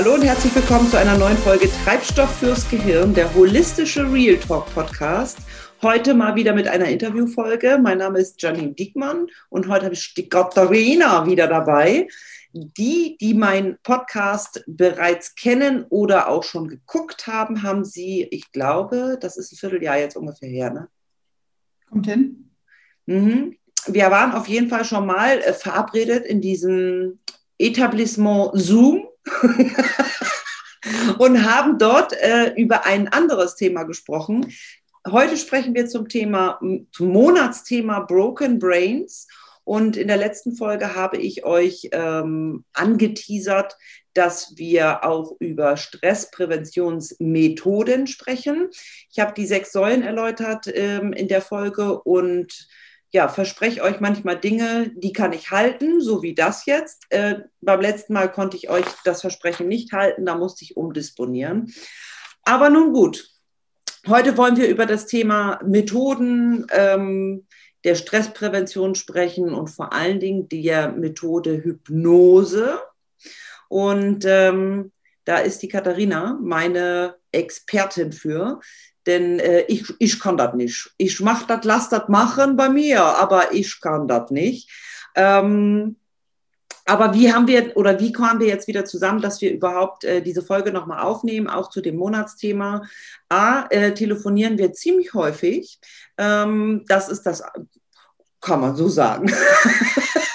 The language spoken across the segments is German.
Hallo und herzlich willkommen zu einer neuen Folge Treibstoff fürs Gehirn, der holistische Real Talk Podcast. Heute mal wieder mit einer Interviewfolge. Mein Name ist Janine Diekmann und heute habe ich die Katharina wieder dabei. Die, die meinen Podcast bereits kennen oder auch schon geguckt haben, haben sie, ich glaube, das ist ein Vierteljahr jetzt ungefähr her, ne? Kommt hin. Mhm. Wir waren auf jeden Fall schon mal äh, verabredet in diesem Etablissement Zoom und haben dort äh, über ein anderes Thema gesprochen. Heute sprechen wir zum Thema, zum Monatsthema Broken Brains. Und in der letzten Folge habe ich euch ähm, angeteasert, dass wir auch über Stresspräventionsmethoden sprechen. Ich habe die sechs Säulen erläutert ähm, in der Folge und ja, verspreche euch manchmal Dinge, die kann ich halten, so wie das jetzt. Äh, beim letzten Mal konnte ich euch das Versprechen nicht halten, da musste ich umdisponieren. Aber nun gut, heute wollen wir über das Thema Methoden ähm, der Stressprävention sprechen und vor allen Dingen der Methode Hypnose. Und ähm, da ist die Katharina meine Expertin für. Denn äh, ich, ich kann das nicht. Ich mach das, lass das machen bei mir, aber ich kann das nicht. Ähm, aber wie haben wir oder wie kamen wir jetzt wieder zusammen, dass wir überhaupt äh, diese Folge nochmal aufnehmen, auch zu dem Monatsthema? A, äh, telefonieren wir ziemlich häufig. Ähm, das ist das, kann man so sagen.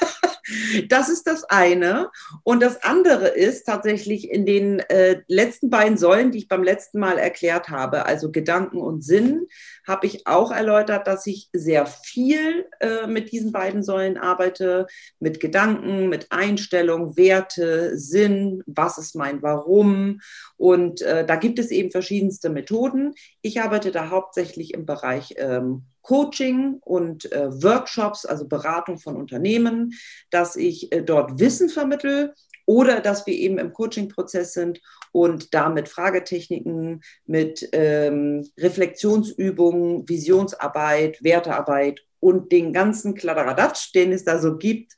Das ist das eine. Und das andere ist tatsächlich in den äh, letzten beiden Säulen, die ich beim letzten Mal erklärt habe, also Gedanken und Sinn, habe ich auch erläutert, dass ich sehr viel äh, mit diesen beiden Säulen arbeite, mit Gedanken, mit Einstellung, Werte, Sinn, was ist mein Warum. Und äh, da gibt es eben verschiedenste Methoden. Ich arbeite da hauptsächlich im Bereich ähm, Coaching und äh, Workshops, also Beratung von Unternehmen, dass ich äh, dort Wissen vermittel oder dass wir eben im Coaching-Prozess sind und damit Fragetechniken, mit ähm, Reflexionsübungen, Visionsarbeit, Wertearbeit und den ganzen Kladderadatsch, den es da so gibt,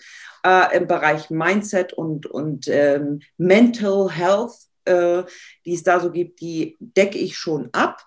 äh, im Bereich Mindset und, und ähm, Mental Health, äh, die es da so gibt, die decke ich schon ab.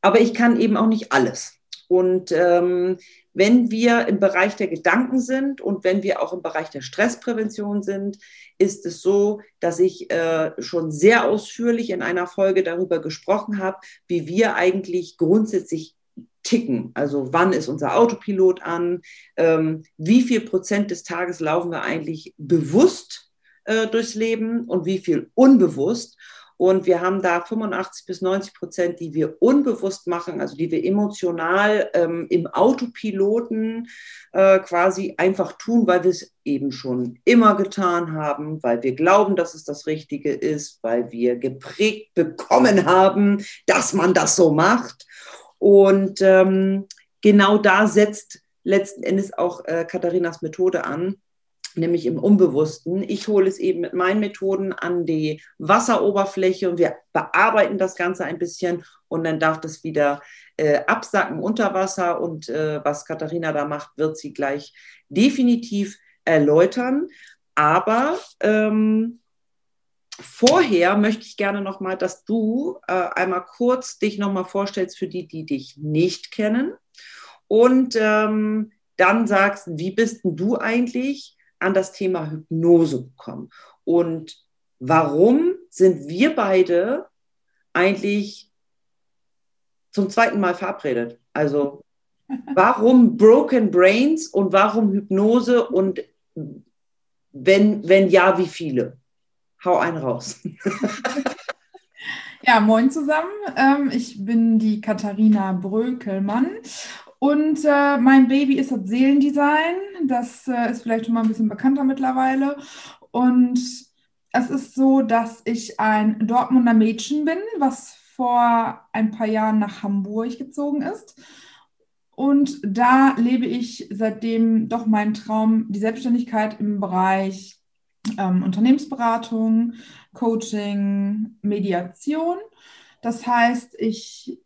Aber ich kann eben auch nicht alles. Und ähm, wenn wir im Bereich der Gedanken sind und wenn wir auch im Bereich der Stressprävention sind, ist es so, dass ich äh, schon sehr ausführlich in einer Folge darüber gesprochen habe, wie wir eigentlich grundsätzlich ticken. Also wann ist unser Autopilot an? Ähm, wie viel Prozent des Tages laufen wir eigentlich bewusst äh, durchs Leben und wie viel unbewusst? Und wir haben da 85 bis 90 Prozent, die wir unbewusst machen, also die wir emotional ähm, im Autopiloten äh, quasi einfach tun, weil wir es eben schon immer getan haben, weil wir glauben, dass es das Richtige ist, weil wir geprägt bekommen haben, dass man das so macht. Und ähm, genau da setzt letzten Endes auch äh, Katharinas Methode an nämlich im Unbewussten. Ich hole es eben mit meinen Methoden an die Wasseroberfläche und wir bearbeiten das Ganze ein bisschen und dann darf das wieder äh, absacken unter Wasser und äh, was Katharina da macht, wird sie gleich definitiv erläutern. Aber ähm, vorher möchte ich gerne noch mal, dass du äh, einmal kurz dich noch mal vorstellst für die, die dich nicht kennen und ähm, dann sagst, wie bist du eigentlich an das Thema Hypnose gekommen. Und warum sind wir beide eigentlich zum zweiten Mal verabredet? Also warum Broken Brains und warum Hypnose und wenn, wenn ja, wie viele? Hau einen raus. Ja, moin zusammen. Ähm, ich bin die Katharina Brökelmann und äh, mein Baby ist das Seelendesign. Das äh, ist vielleicht schon mal ein bisschen bekannter mittlerweile. Und es ist so, dass ich ein Dortmunder Mädchen bin, was vor ein paar Jahren nach Hamburg gezogen ist. Und da lebe ich seitdem doch meinen Traum, die Selbstständigkeit im Bereich ähm, Unternehmensberatung, Coaching, Mediation. Das heißt, ich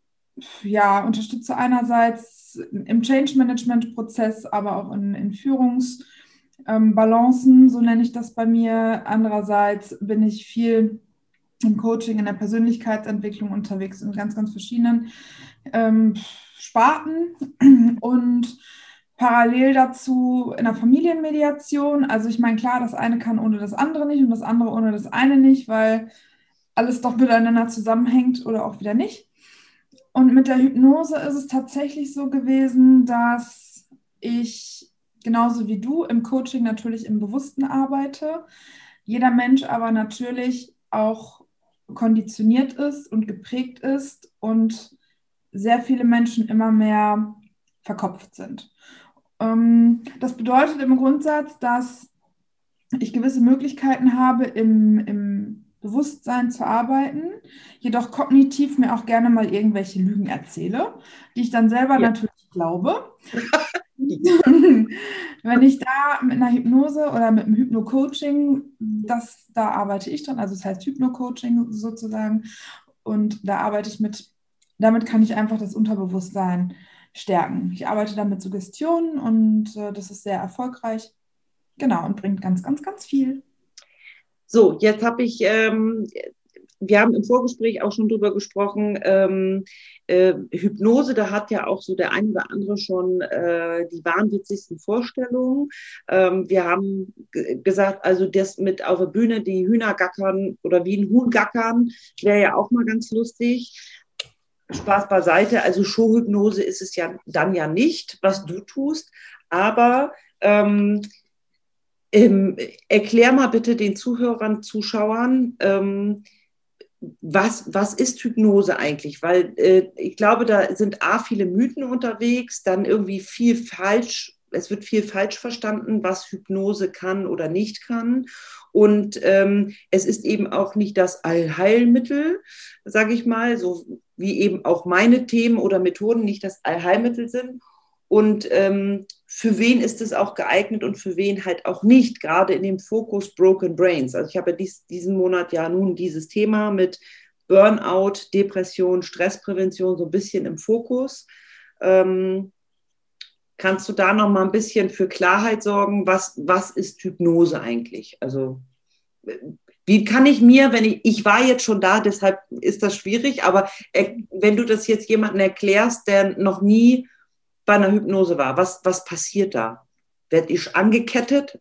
ja, unterstütze einerseits im Change Management Prozess, aber auch in, in Führungsbalancen, ähm, so nenne ich das bei mir. Andererseits bin ich viel im Coaching, in der Persönlichkeitsentwicklung unterwegs, in ganz, ganz verschiedenen ähm, Sparten und parallel dazu in der Familienmediation. Also ich meine, klar, das eine kann ohne das andere nicht und das andere ohne das eine nicht, weil alles doch miteinander zusammenhängt oder auch wieder nicht. Und mit der Hypnose ist es tatsächlich so gewesen, dass ich genauso wie du im Coaching natürlich im Bewussten arbeite, jeder Mensch aber natürlich auch konditioniert ist und geprägt ist und sehr viele Menschen immer mehr verkopft sind. Ähm, das bedeutet im Grundsatz, dass ich gewisse Möglichkeiten habe, im, im Bewusstsein zu arbeiten, jedoch kognitiv mir auch gerne mal irgendwelche Lügen erzähle, die ich dann selber ja. natürlich glaube. Wenn ich da mit einer Hypnose oder mit einem Hypno-Coaching, das, da arbeite ich dran, also es das heißt Hypno-Coaching sozusagen, und da arbeite ich mit, damit kann ich einfach das Unterbewusstsein stärken. Ich arbeite da mit Suggestionen und äh, das ist sehr erfolgreich. Genau, und bringt ganz, ganz, ganz viel. So, jetzt habe ich, ähm, wir haben im Vorgespräch auch schon drüber gesprochen, ähm, äh, Hypnose, da hat ja auch so der ein oder andere schon äh, die wahnwitzigsten Vorstellungen. Ähm, wir haben gesagt, also das mit auf der Bühne die Hühner gackern oder wie ein Huhn gackern, wäre ja auch mal ganz lustig. Spaß beiseite, also Showhypnose ist es ja dann ja nicht, was du tust, aber ähm, ähm, erklär mal bitte den Zuhörern, Zuschauern, ähm, was, was ist Hypnose eigentlich? Weil äh, ich glaube, da sind A, viele Mythen unterwegs, dann irgendwie viel falsch, es wird viel falsch verstanden, was Hypnose kann oder nicht kann. Und ähm, es ist eben auch nicht das Allheilmittel, sage ich mal, so wie eben auch meine Themen oder Methoden nicht das Allheilmittel sind. Und ähm, für wen ist es auch geeignet und für wen halt auch nicht, gerade in dem Fokus Broken Brains. Also ich habe dies, diesen Monat ja nun dieses Thema mit Burnout, Depression, Stressprävention so ein bisschen im Fokus. Ähm, kannst du da noch mal ein bisschen für Klarheit sorgen? Was, was ist Hypnose eigentlich? Also wie kann ich mir, wenn ich, ich war jetzt schon da, deshalb ist das schwierig, aber wenn du das jetzt jemandem erklärst, der noch nie bei einer Hypnose war. Was, was passiert da? Werd ich angekettet?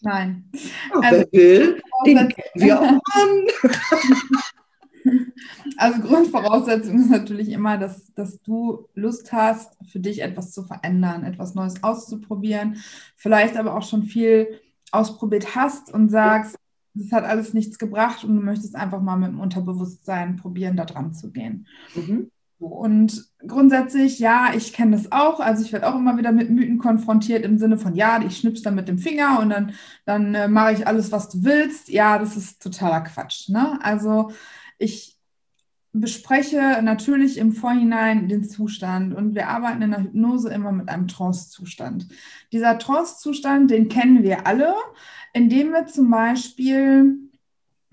Nein. Oh, also, wer will, den kennen wir auch an. Also Grundvoraussetzung ist natürlich immer, dass, dass du Lust hast, für dich etwas zu verändern, etwas Neues auszuprobieren, vielleicht aber auch schon viel ausprobiert hast und sagst, das hat alles nichts gebracht und du möchtest einfach mal mit dem Unterbewusstsein probieren, da dran zu gehen. Mhm. Und grundsätzlich, ja, ich kenne das auch. Also ich werde auch immer wieder mit Mythen konfrontiert im Sinne von, ja, ich schnipp's dann mit dem Finger und dann, dann äh, mache ich alles, was du willst. Ja, das ist totaler Quatsch. Ne? Also ich bespreche natürlich im Vorhinein den Zustand und wir arbeiten in der Hypnose immer mit einem Trance-Zustand. Dieser Trance-Zustand, den kennen wir alle, indem wir zum Beispiel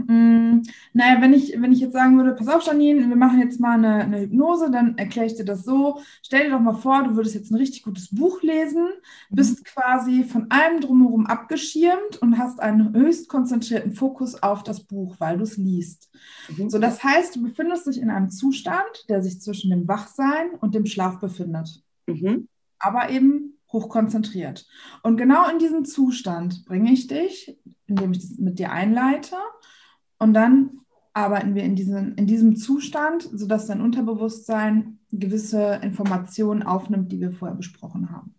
Mm, naja, wenn ich, wenn ich jetzt sagen würde, pass auf, Janine, wir machen jetzt mal eine, eine Hypnose, dann erkläre ich dir das so. Stell dir doch mal vor, du würdest jetzt ein richtig gutes Buch lesen, mhm. bist quasi von allem drumherum abgeschirmt und hast einen höchst konzentrierten Fokus auf das Buch, weil du es liest. Mhm. So, das heißt, du befindest dich in einem Zustand, der sich zwischen dem Wachsein und dem Schlaf befindet. Mhm. Aber eben hochkonzentriert. Und genau in diesen Zustand bringe ich dich, indem ich das mit dir einleite und dann arbeiten wir in, diesen, in diesem Zustand, sodass dein Unterbewusstsein gewisse Informationen aufnimmt, die wir vorher besprochen haben.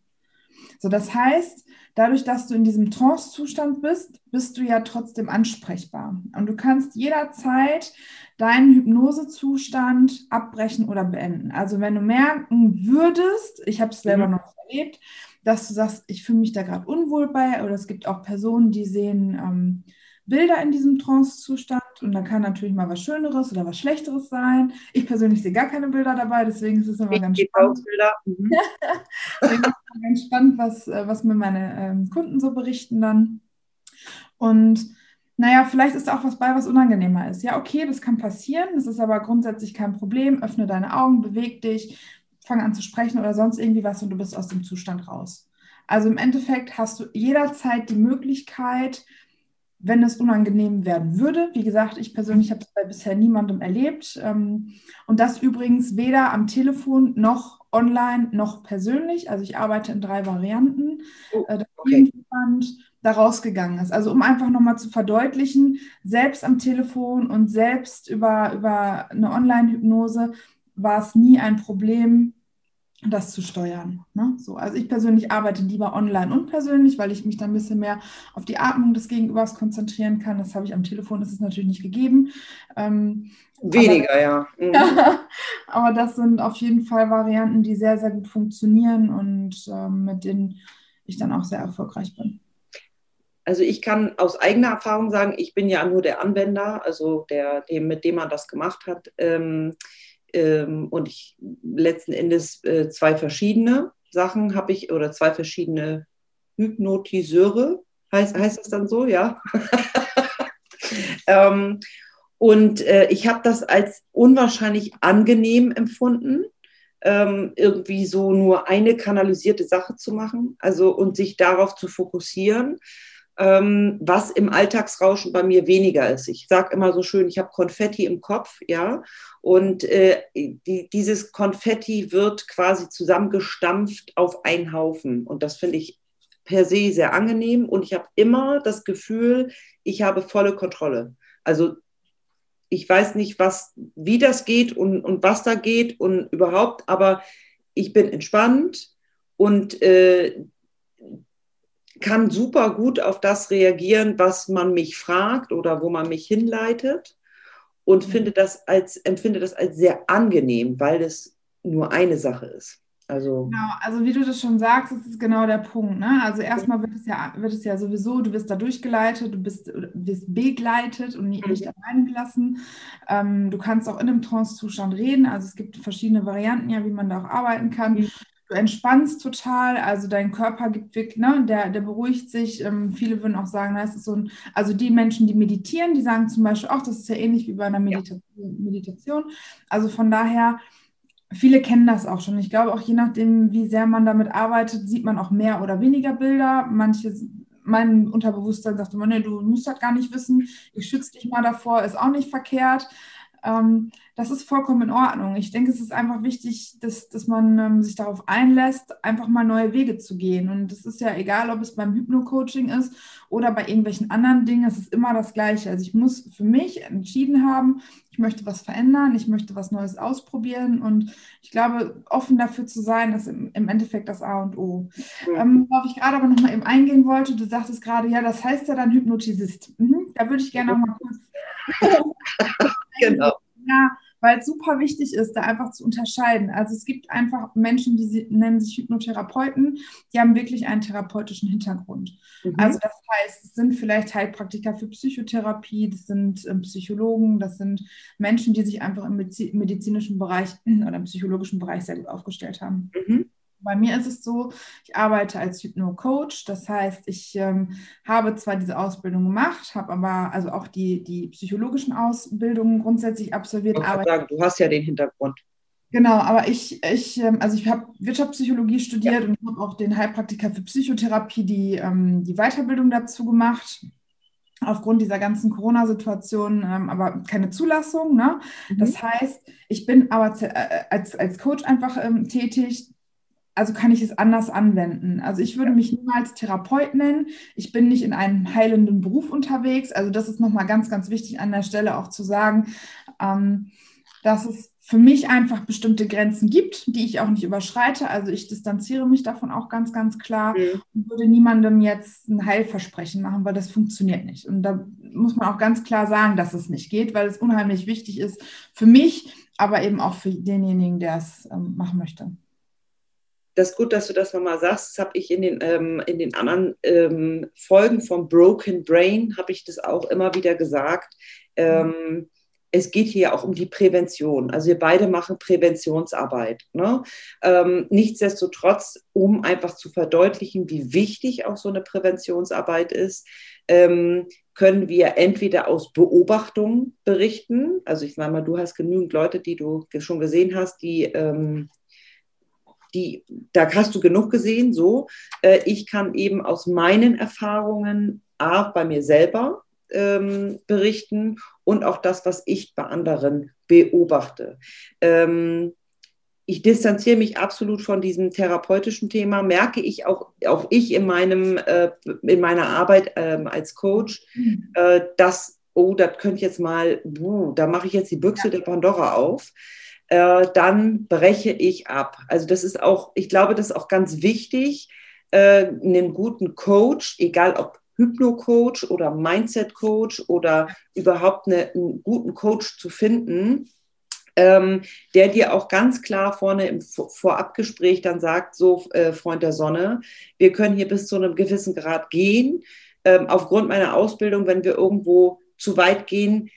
So, das heißt, dadurch, dass du in diesem Trance-Zustand bist, bist du ja trotzdem ansprechbar. Und du kannst jederzeit deinen Hypnosezustand abbrechen oder beenden. Also wenn du merken würdest, ich habe es selber mhm. noch erlebt, dass du sagst, ich fühle mich da gerade unwohl bei, oder es gibt auch Personen, die sehen ähm, Bilder in diesem Trance-Zustand und dann kann natürlich mal was Schöneres oder was Schlechteres sein. Ich persönlich sehe gar keine Bilder dabei, deswegen ist es immer ich ganz spannend. Mhm. ganz spannend, was, äh, was mir meine ähm, Kunden so berichten dann. Und naja, vielleicht ist da auch was bei, was unangenehmer ist. Ja, okay, das kann passieren, das ist aber grundsätzlich kein Problem. Öffne deine Augen, beweg dich, fang an zu sprechen oder sonst irgendwie was und du bist aus dem Zustand raus. Also im Endeffekt hast du jederzeit die Möglichkeit, wenn es unangenehm werden würde. Wie gesagt, ich persönlich habe es bei bisher niemandem erlebt. Ähm, und das übrigens weder am Telefon noch online noch persönlich. Also ich arbeite in drei Varianten. Oh, äh, okay. da rausgegangen ist. Also um einfach nochmal zu verdeutlichen, selbst am Telefon und selbst über, über eine Online-Hypnose war es nie ein Problem, das zu steuern. Ne? So, also ich persönlich arbeite lieber online und persönlich, weil ich mich dann ein bisschen mehr auf die Atmung des Gegenübers konzentrieren kann. Das habe ich am Telefon, das ist natürlich nicht gegeben. Ähm, Weniger, aber, ja. Mhm. aber das sind auf jeden Fall Varianten, die sehr, sehr gut funktionieren und ähm, mit denen ich dann auch sehr erfolgreich bin. Also ich kann aus eigener Erfahrung sagen, ich bin ja nur der Anwender, also der, dem, mit dem man das gemacht hat. Ähm, ähm, und ich letzten Endes äh, zwei verschiedene Sachen habe ich oder zwei verschiedene Hypnotiseure, heißt, heißt das dann so, ja? ähm, und äh, ich habe das als unwahrscheinlich angenehm empfunden, ähm, irgendwie so nur eine kanalisierte Sache zu machen, also und sich darauf zu fokussieren was im Alltagsrauschen bei mir weniger ist. Ich sage immer so schön, ich habe Konfetti im Kopf, ja, und äh, die, dieses Konfetti wird quasi zusammengestampft auf einen Haufen. Und das finde ich per se sehr angenehm und ich habe immer das Gefühl, ich habe volle Kontrolle. Also ich weiß nicht, was, wie das geht und, und was da geht und überhaupt, aber ich bin entspannt und äh, kann super gut auf das reagieren, was man mich fragt oder wo man mich hinleitet und mhm. finde das als, empfinde das als sehr angenehm, weil es nur eine Sache ist. Also, genau, also wie du das schon sagst, das ist genau der Punkt. Ne? Also erstmal wird es ja, wird es ja sowieso, du wirst da durchgeleitet, du bist, wirst begleitet und nicht, nicht mhm. allein gelassen. Ähm, du kannst auch in einem Trance-Zustand reden. Also es gibt verschiedene Varianten, ja, wie man da auch arbeiten kann. Mhm du entspannst total, also dein Körper gibt wirklich, ne, der, der beruhigt sich. Ähm, viele würden auch sagen, das ist so ein, also die Menschen, die meditieren, die sagen zum Beispiel auch, das ist ja ähnlich wie bei einer Medita ja. Meditation. Also von daher, viele kennen das auch schon. Ich glaube auch je nachdem, wie sehr man damit arbeitet, sieht man auch mehr oder weniger Bilder. Manche mein Unterbewusstsein sagt immer, nee, du musst das gar nicht wissen, ich schütze dich mal davor, ist auch nicht verkehrt. Ähm, das ist vollkommen in Ordnung. Ich denke, es ist einfach wichtig, dass, dass man ähm, sich darauf einlässt, einfach mal neue Wege zu gehen. Und es ist ja egal, ob es beim Hypno-Coaching ist oder bei irgendwelchen anderen Dingen, es ist immer das Gleiche. Also ich muss für mich entschieden haben, ich möchte was verändern, ich möchte was Neues ausprobieren und ich glaube, offen dafür zu sein, ist im, im Endeffekt das A und O. Ähm, worauf ich gerade aber noch mal eben eingehen wollte, du sagtest gerade, ja, das heißt ja dann Hypnotisist. Mhm. Da würde ich gerne noch mal kurz genau. Ja, weil es super wichtig ist, da einfach zu unterscheiden. Also es gibt einfach Menschen, die nennen sich Hypnotherapeuten, die haben wirklich einen therapeutischen Hintergrund. Mhm. Also das heißt, es sind vielleicht Heilpraktiker für Psychotherapie, das sind ähm, Psychologen, das sind Menschen, die sich einfach im medizinischen Bereich oder im psychologischen Bereich sehr gut aufgestellt haben. Mhm. Bei mir ist es so, ich arbeite als Hypno-Coach. Das heißt, ich ähm, habe zwar diese Ausbildung gemacht, habe aber also auch die, die psychologischen Ausbildungen grundsätzlich absolviert. Ich aber sagen, du hast ja den Hintergrund. Genau, aber ich, ich ähm, also ich habe Wirtschaftspsychologie studiert ja. und habe auch den Heilpraktiker für Psychotherapie die, ähm, die Weiterbildung dazu gemacht aufgrund dieser ganzen Corona-Situation ähm, aber keine Zulassung. Ne? Mhm. Das heißt, ich bin aber äh, als, als Coach einfach ähm, tätig also kann ich es anders anwenden. Also ich würde mich niemals Therapeut nennen. Ich bin nicht in einem heilenden Beruf unterwegs. Also das ist nochmal ganz, ganz wichtig an der Stelle auch zu sagen, ähm, dass es für mich einfach bestimmte Grenzen gibt, die ich auch nicht überschreite. Also ich distanziere mich davon auch ganz, ganz klar mhm. und würde niemandem jetzt ein Heilversprechen machen, weil das funktioniert nicht. Und da muss man auch ganz klar sagen, dass es nicht geht, weil es unheimlich wichtig ist für mich, aber eben auch für denjenigen, der es ähm, machen möchte das ist gut, dass du das nochmal sagst. Das habe ich in den, ähm, in den anderen ähm, Folgen vom Broken Brain, habe ich das auch immer wieder gesagt. Ähm, es geht hier auch um die Prävention. Also wir beide machen Präventionsarbeit. Ne? Ähm, nichtsdestotrotz, um einfach zu verdeutlichen, wie wichtig auch so eine Präventionsarbeit ist, ähm, können wir entweder aus Beobachtungen berichten. Also ich sage mal, du hast genügend Leute, die du schon gesehen hast, die ähm, die, da hast du genug gesehen, so. Äh, ich kann eben aus meinen Erfahrungen, A, bei mir selber, ähm, berichten und auch das, was ich bei anderen beobachte. Ähm, ich distanziere mich absolut von diesem therapeutischen Thema, merke ich auch, auch ich in, meinem, äh, in meiner Arbeit äh, als Coach, mhm. äh, dass, oh, das könnte jetzt mal, uh, da mache ich jetzt die Büchse ja. der Pandora auf. Äh, dann breche ich ab. Also das ist auch, ich glaube, das ist auch ganz wichtig, äh, einen guten Coach, egal ob Hypno-Coach oder Mindset-Coach oder überhaupt eine, einen guten Coach zu finden, ähm, der dir auch ganz klar vorne im Vorabgespräch dann sagt, so äh, Freund der Sonne, wir können hier bis zu einem gewissen Grad gehen. Ähm, aufgrund meiner Ausbildung, wenn wir irgendwo zu weit gehen,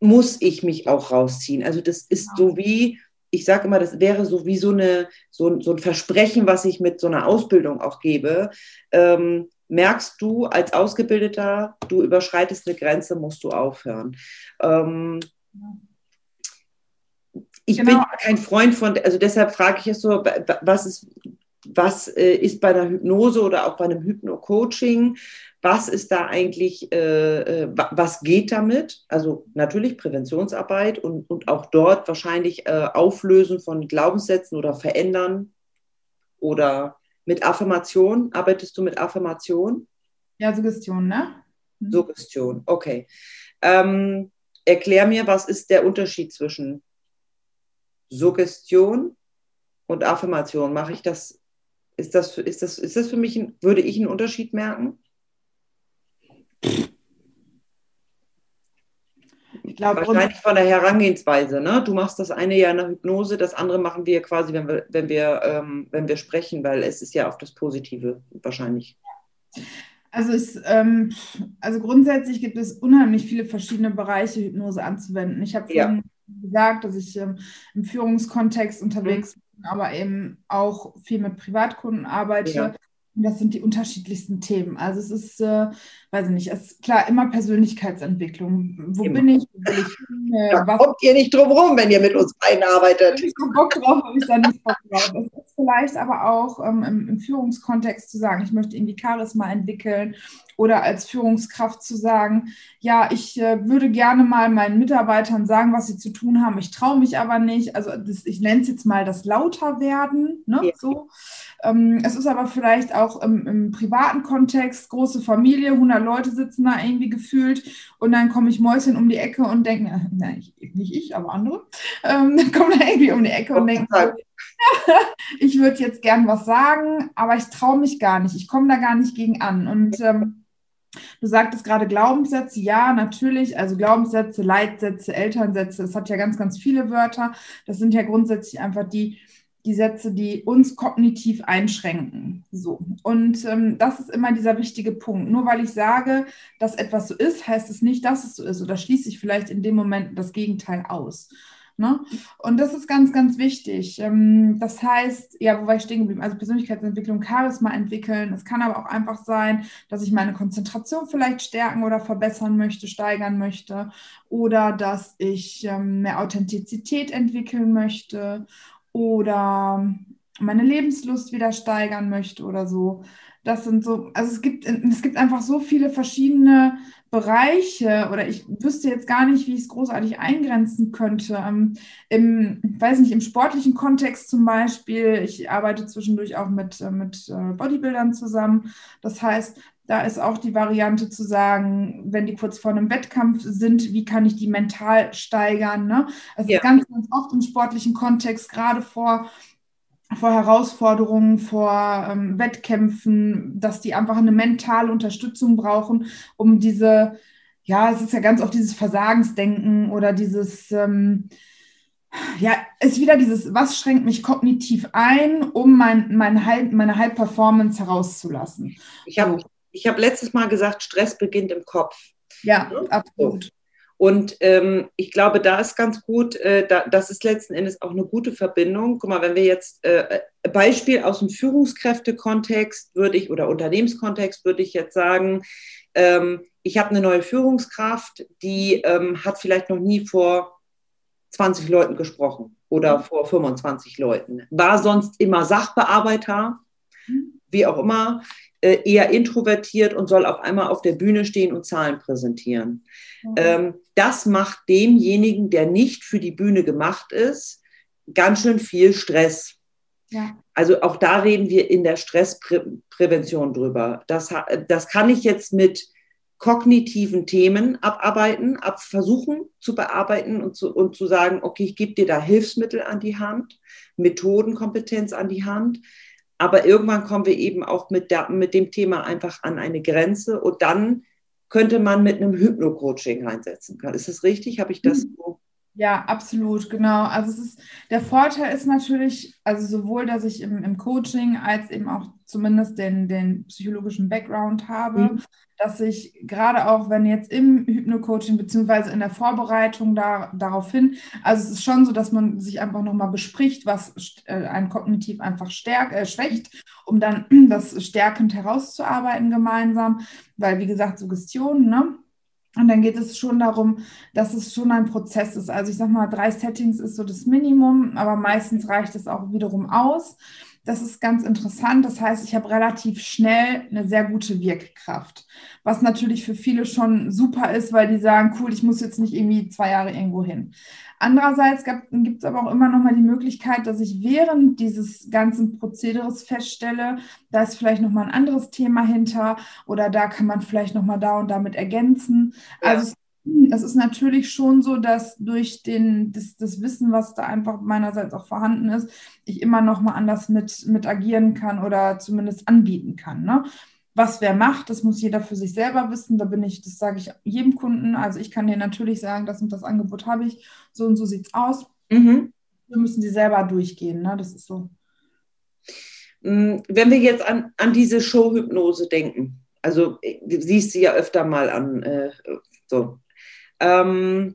muss ich mich auch rausziehen. Also das ist so wie, ich sage immer, das wäre so wie so, eine, so, so ein Versprechen, was ich mit so einer Ausbildung auch gebe. Ähm, merkst du als Ausgebildeter, du überschreitest eine Grenze, musst du aufhören. Ähm, ich genau. bin kein Freund von, also deshalb frage ich es so, was ist, was äh, ist bei einer Hypnose oder auch bei einem Hypno-Coaching, was ist da eigentlich, äh, äh was geht damit? Also natürlich Präventionsarbeit und, und auch dort wahrscheinlich äh, Auflösen von Glaubenssätzen oder Verändern oder mit Affirmation. Arbeitest du mit Affirmation? Ja, Suggestion, ne? Mhm. Suggestion, okay. Ähm, erklär mir, was ist der Unterschied zwischen Suggestion und Affirmation. Mache ich das, ist das, ist das, ist das für mich, ein, würde ich einen Unterschied merken? Ich glaube, Wahrscheinlich von der Herangehensweise. Ne? Du machst das eine ja der Hypnose, das andere machen wir quasi, wenn wir, wenn wir, ähm, wenn wir sprechen, weil es ist ja auf das Positive wahrscheinlich. Also, es, ähm, also grundsätzlich gibt es unheimlich viele verschiedene Bereiche, Hypnose anzuwenden. Ich habe ja gesagt, dass ich ähm, im Führungskontext unterwegs mhm. bin, aber eben auch viel mit Privatkunden arbeite. Ja. Und das sind die unterschiedlichsten Themen. Also es ist, äh, weiß ich nicht, es ist klar immer Persönlichkeitsentwicklung. Wo immer. bin ich? Wo will ich hin? Äh, da was kommt ihr nicht drum rum, wenn ihr mit uns beiden arbeitet. Ich habe Bock drauf, habe ich da nicht Bock drauf. Es ist vielleicht aber auch ähm, im, im, Führungskontext zu sagen, ich möchte irgendwie Charisma entwickeln oder als Führungskraft zu sagen, ja, ich äh, würde gerne mal meinen Mitarbeitern sagen, was sie zu tun haben. Ich traue mich aber nicht. Also das, ich nenne es jetzt mal das lauter werden. Ne? Ja. So. Ähm, es ist aber vielleicht auch im, im, privaten Kontext, große Familie, 100 Leute sitzen da irgendwie gefühlt und dann komme ich Mäuschen um die Ecke und denke, nein, nicht ich, aber andere, ähm, dann kommen da irgendwie um die Ecke und denken, ich würde jetzt gern was sagen, aber ich traue mich gar nicht, ich komme da gar nicht gegen an und ähm, Du sagtest gerade Glaubenssätze, ja, natürlich. Also Glaubenssätze, Leitsätze, Elternsätze, das hat ja ganz, ganz viele Wörter. Das sind ja grundsätzlich einfach die, die Sätze, die uns kognitiv einschränken. So. Und ähm, das ist immer dieser wichtige Punkt. Nur weil ich sage, dass etwas so ist, heißt es nicht, dass es so ist. Oder schließe ich vielleicht in dem Moment das Gegenteil aus. Ne? Und das ist ganz, ganz wichtig. Ähm, das heißt, ja, wo war ich stehen geblieben? Also Persönlichkeitsentwicklung, Charisma entwickeln. Es kann aber auch einfach sein, dass ich meine Konzentration vielleicht stärken oder verbessern möchte, steigern möchte. Oder dass ich ähm, mehr Authentizität entwickeln möchte oder meine Lebenslust wieder steigern möchte oder so. Das sind so, also es gibt, es gibt einfach so viele verschiedene Bereiche oder ich wüsste jetzt gar nicht, wie ich es großartig eingrenzen könnte. Ähm, Im, weiß nicht, im sportlichen Kontext zum Beispiel, ich arbeite zwischendurch auch mit, äh, mit äh, Bodybuildern zusammen. Das heißt, da ist auch die Variante zu sagen, wenn die kurz vor einem Wettkampf sind, wie kann ich die mental steigern? Ne? Also ja. ganz, ganz oft im sportlichen Kontext, gerade vor, vor Herausforderungen, vor ähm, Wettkämpfen, dass die einfach eine mentale Unterstützung brauchen, um diese, ja, es ist ja ganz oft dieses Versagensdenken oder dieses, ähm, ja, ist wieder dieses, was schränkt mich kognitiv ein, um mein, mein High, meine High-Performance herauszulassen. Ich habe ich habe letztes Mal gesagt, Stress beginnt im Kopf. Ja, ja? absolut. Und ähm, ich glaube, da ist ganz gut, äh, da, das ist letzten Endes auch eine gute Verbindung. Guck mal, wenn wir jetzt äh, Beispiel aus dem Führungskräftekontext würde ich oder Unternehmenskontext würde ich jetzt sagen, ähm, ich habe eine neue Führungskraft, die ähm, hat vielleicht noch nie vor 20 Leuten gesprochen oder mhm. vor 25 Leuten, war sonst immer Sachbearbeiter, mhm. wie auch immer äh, eher introvertiert und soll auf einmal auf der Bühne stehen und Zahlen präsentieren. Mhm. Ähm, das macht demjenigen, der nicht für die Bühne gemacht ist, ganz schön viel Stress. Ja. Also auch da reden wir in der Stressprävention drüber. Das, das kann ich jetzt mit kognitiven Themen abarbeiten, ab versuchen zu bearbeiten und zu, und zu sagen, okay, ich gebe dir da Hilfsmittel an die Hand, Methodenkompetenz an die Hand. Aber irgendwann kommen wir eben auch mit, der, mit dem Thema einfach an eine Grenze und dann könnte man mit einem Hypno-Coaching reinsetzen. Ist das richtig? Habe ich das mhm. so ja, absolut, genau. Also es ist, der Vorteil ist natürlich, also sowohl, dass ich im, im Coaching als eben auch zumindest den, den psychologischen Background habe, mhm. dass ich gerade auch, wenn jetzt im Hypno-Coaching beziehungsweise in der Vorbereitung da, darauf hin, also es ist schon so, dass man sich einfach nochmal bespricht, was äh, ein kognitiv einfach stärk, äh, schwächt, um dann das stärkend herauszuarbeiten gemeinsam, weil wie gesagt, Suggestionen, ne? Und dann geht es schon darum, dass es schon ein Prozess ist. Also ich sage mal, drei Settings ist so das Minimum, aber meistens reicht es auch wiederum aus. Das ist ganz interessant. Das heißt, ich habe relativ schnell eine sehr gute Wirkkraft, was natürlich für viele schon super ist, weil die sagen, cool, ich muss jetzt nicht irgendwie zwei Jahre irgendwo hin. Andererseits gibt es aber auch immer noch mal die Möglichkeit, dass ich während dieses ganzen Prozederes feststelle, da ist vielleicht noch mal ein anderes Thema hinter oder da kann man vielleicht noch mal da und damit ergänzen. Ja. Also es ist natürlich schon so, dass durch den, das, das, Wissen, was da einfach meinerseits auch vorhanden ist, ich immer noch mal anders mit, mit agieren kann oder zumindest anbieten kann. Ne? Was wer macht, das muss jeder für sich selber wissen. Da bin ich, das sage ich jedem Kunden. Also ich kann dir natürlich sagen, das und das Angebot habe ich, so und so sieht es aus. Mhm. Wir müssen sie selber durchgehen, ne? Das ist so. Mm, wenn wir jetzt an, an diese Showhypnose denken, also äh, du siehst sie ja öfter mal an, äh, so. Ähm,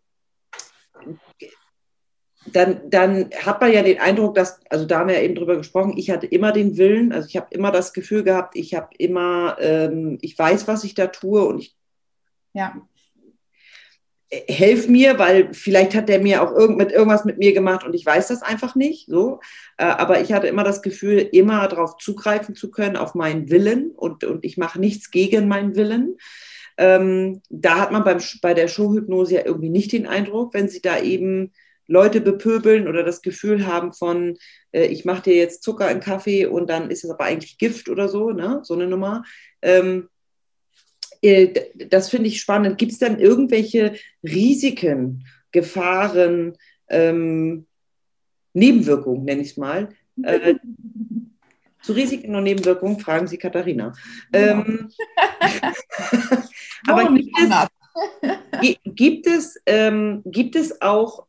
dann, dann hat man ja den Eindruck, dass, also da haben wir ja eben drüber gesprochen, ich hatte immer den Willen, also ich habe immer das Gefühl gehabt, ich habe immer, ähm, ich weiß, was ich da tue und ich ja. helf mir, weil vielleicht hat der mir auch irgend, mit irgendwas mit mir gemacht und ich weiß das einfach nicht. So. Äh, aber ich hatte immer das Gefühl, immer darauf zugreifen zu können, auf meinen Willen und, und ich mache nichts gegen meinen Willen. Ähm, da hat man beim, bei der Showhypnose ja irgendwie nicht den Eindruck, wenn sie da eben Leute bepöbeln oder das Gefühl haben von, äh, ich mache dir jetzt Zucker in Kaffee und dann ist es aber eigentlich Gift oder so, ne? so eine Nummer. Ähm, äh, das finde ich spannend. Gibt es dann irgendwelche Risiken, Gefahren, ähm, Nebenwirkungen, nenne ich es mal? Äh, zu Risiken und Nebenwirkungen fragen Sie Katharina. Ähm, aber gibt es, gibt, es, ähm, gibt es auch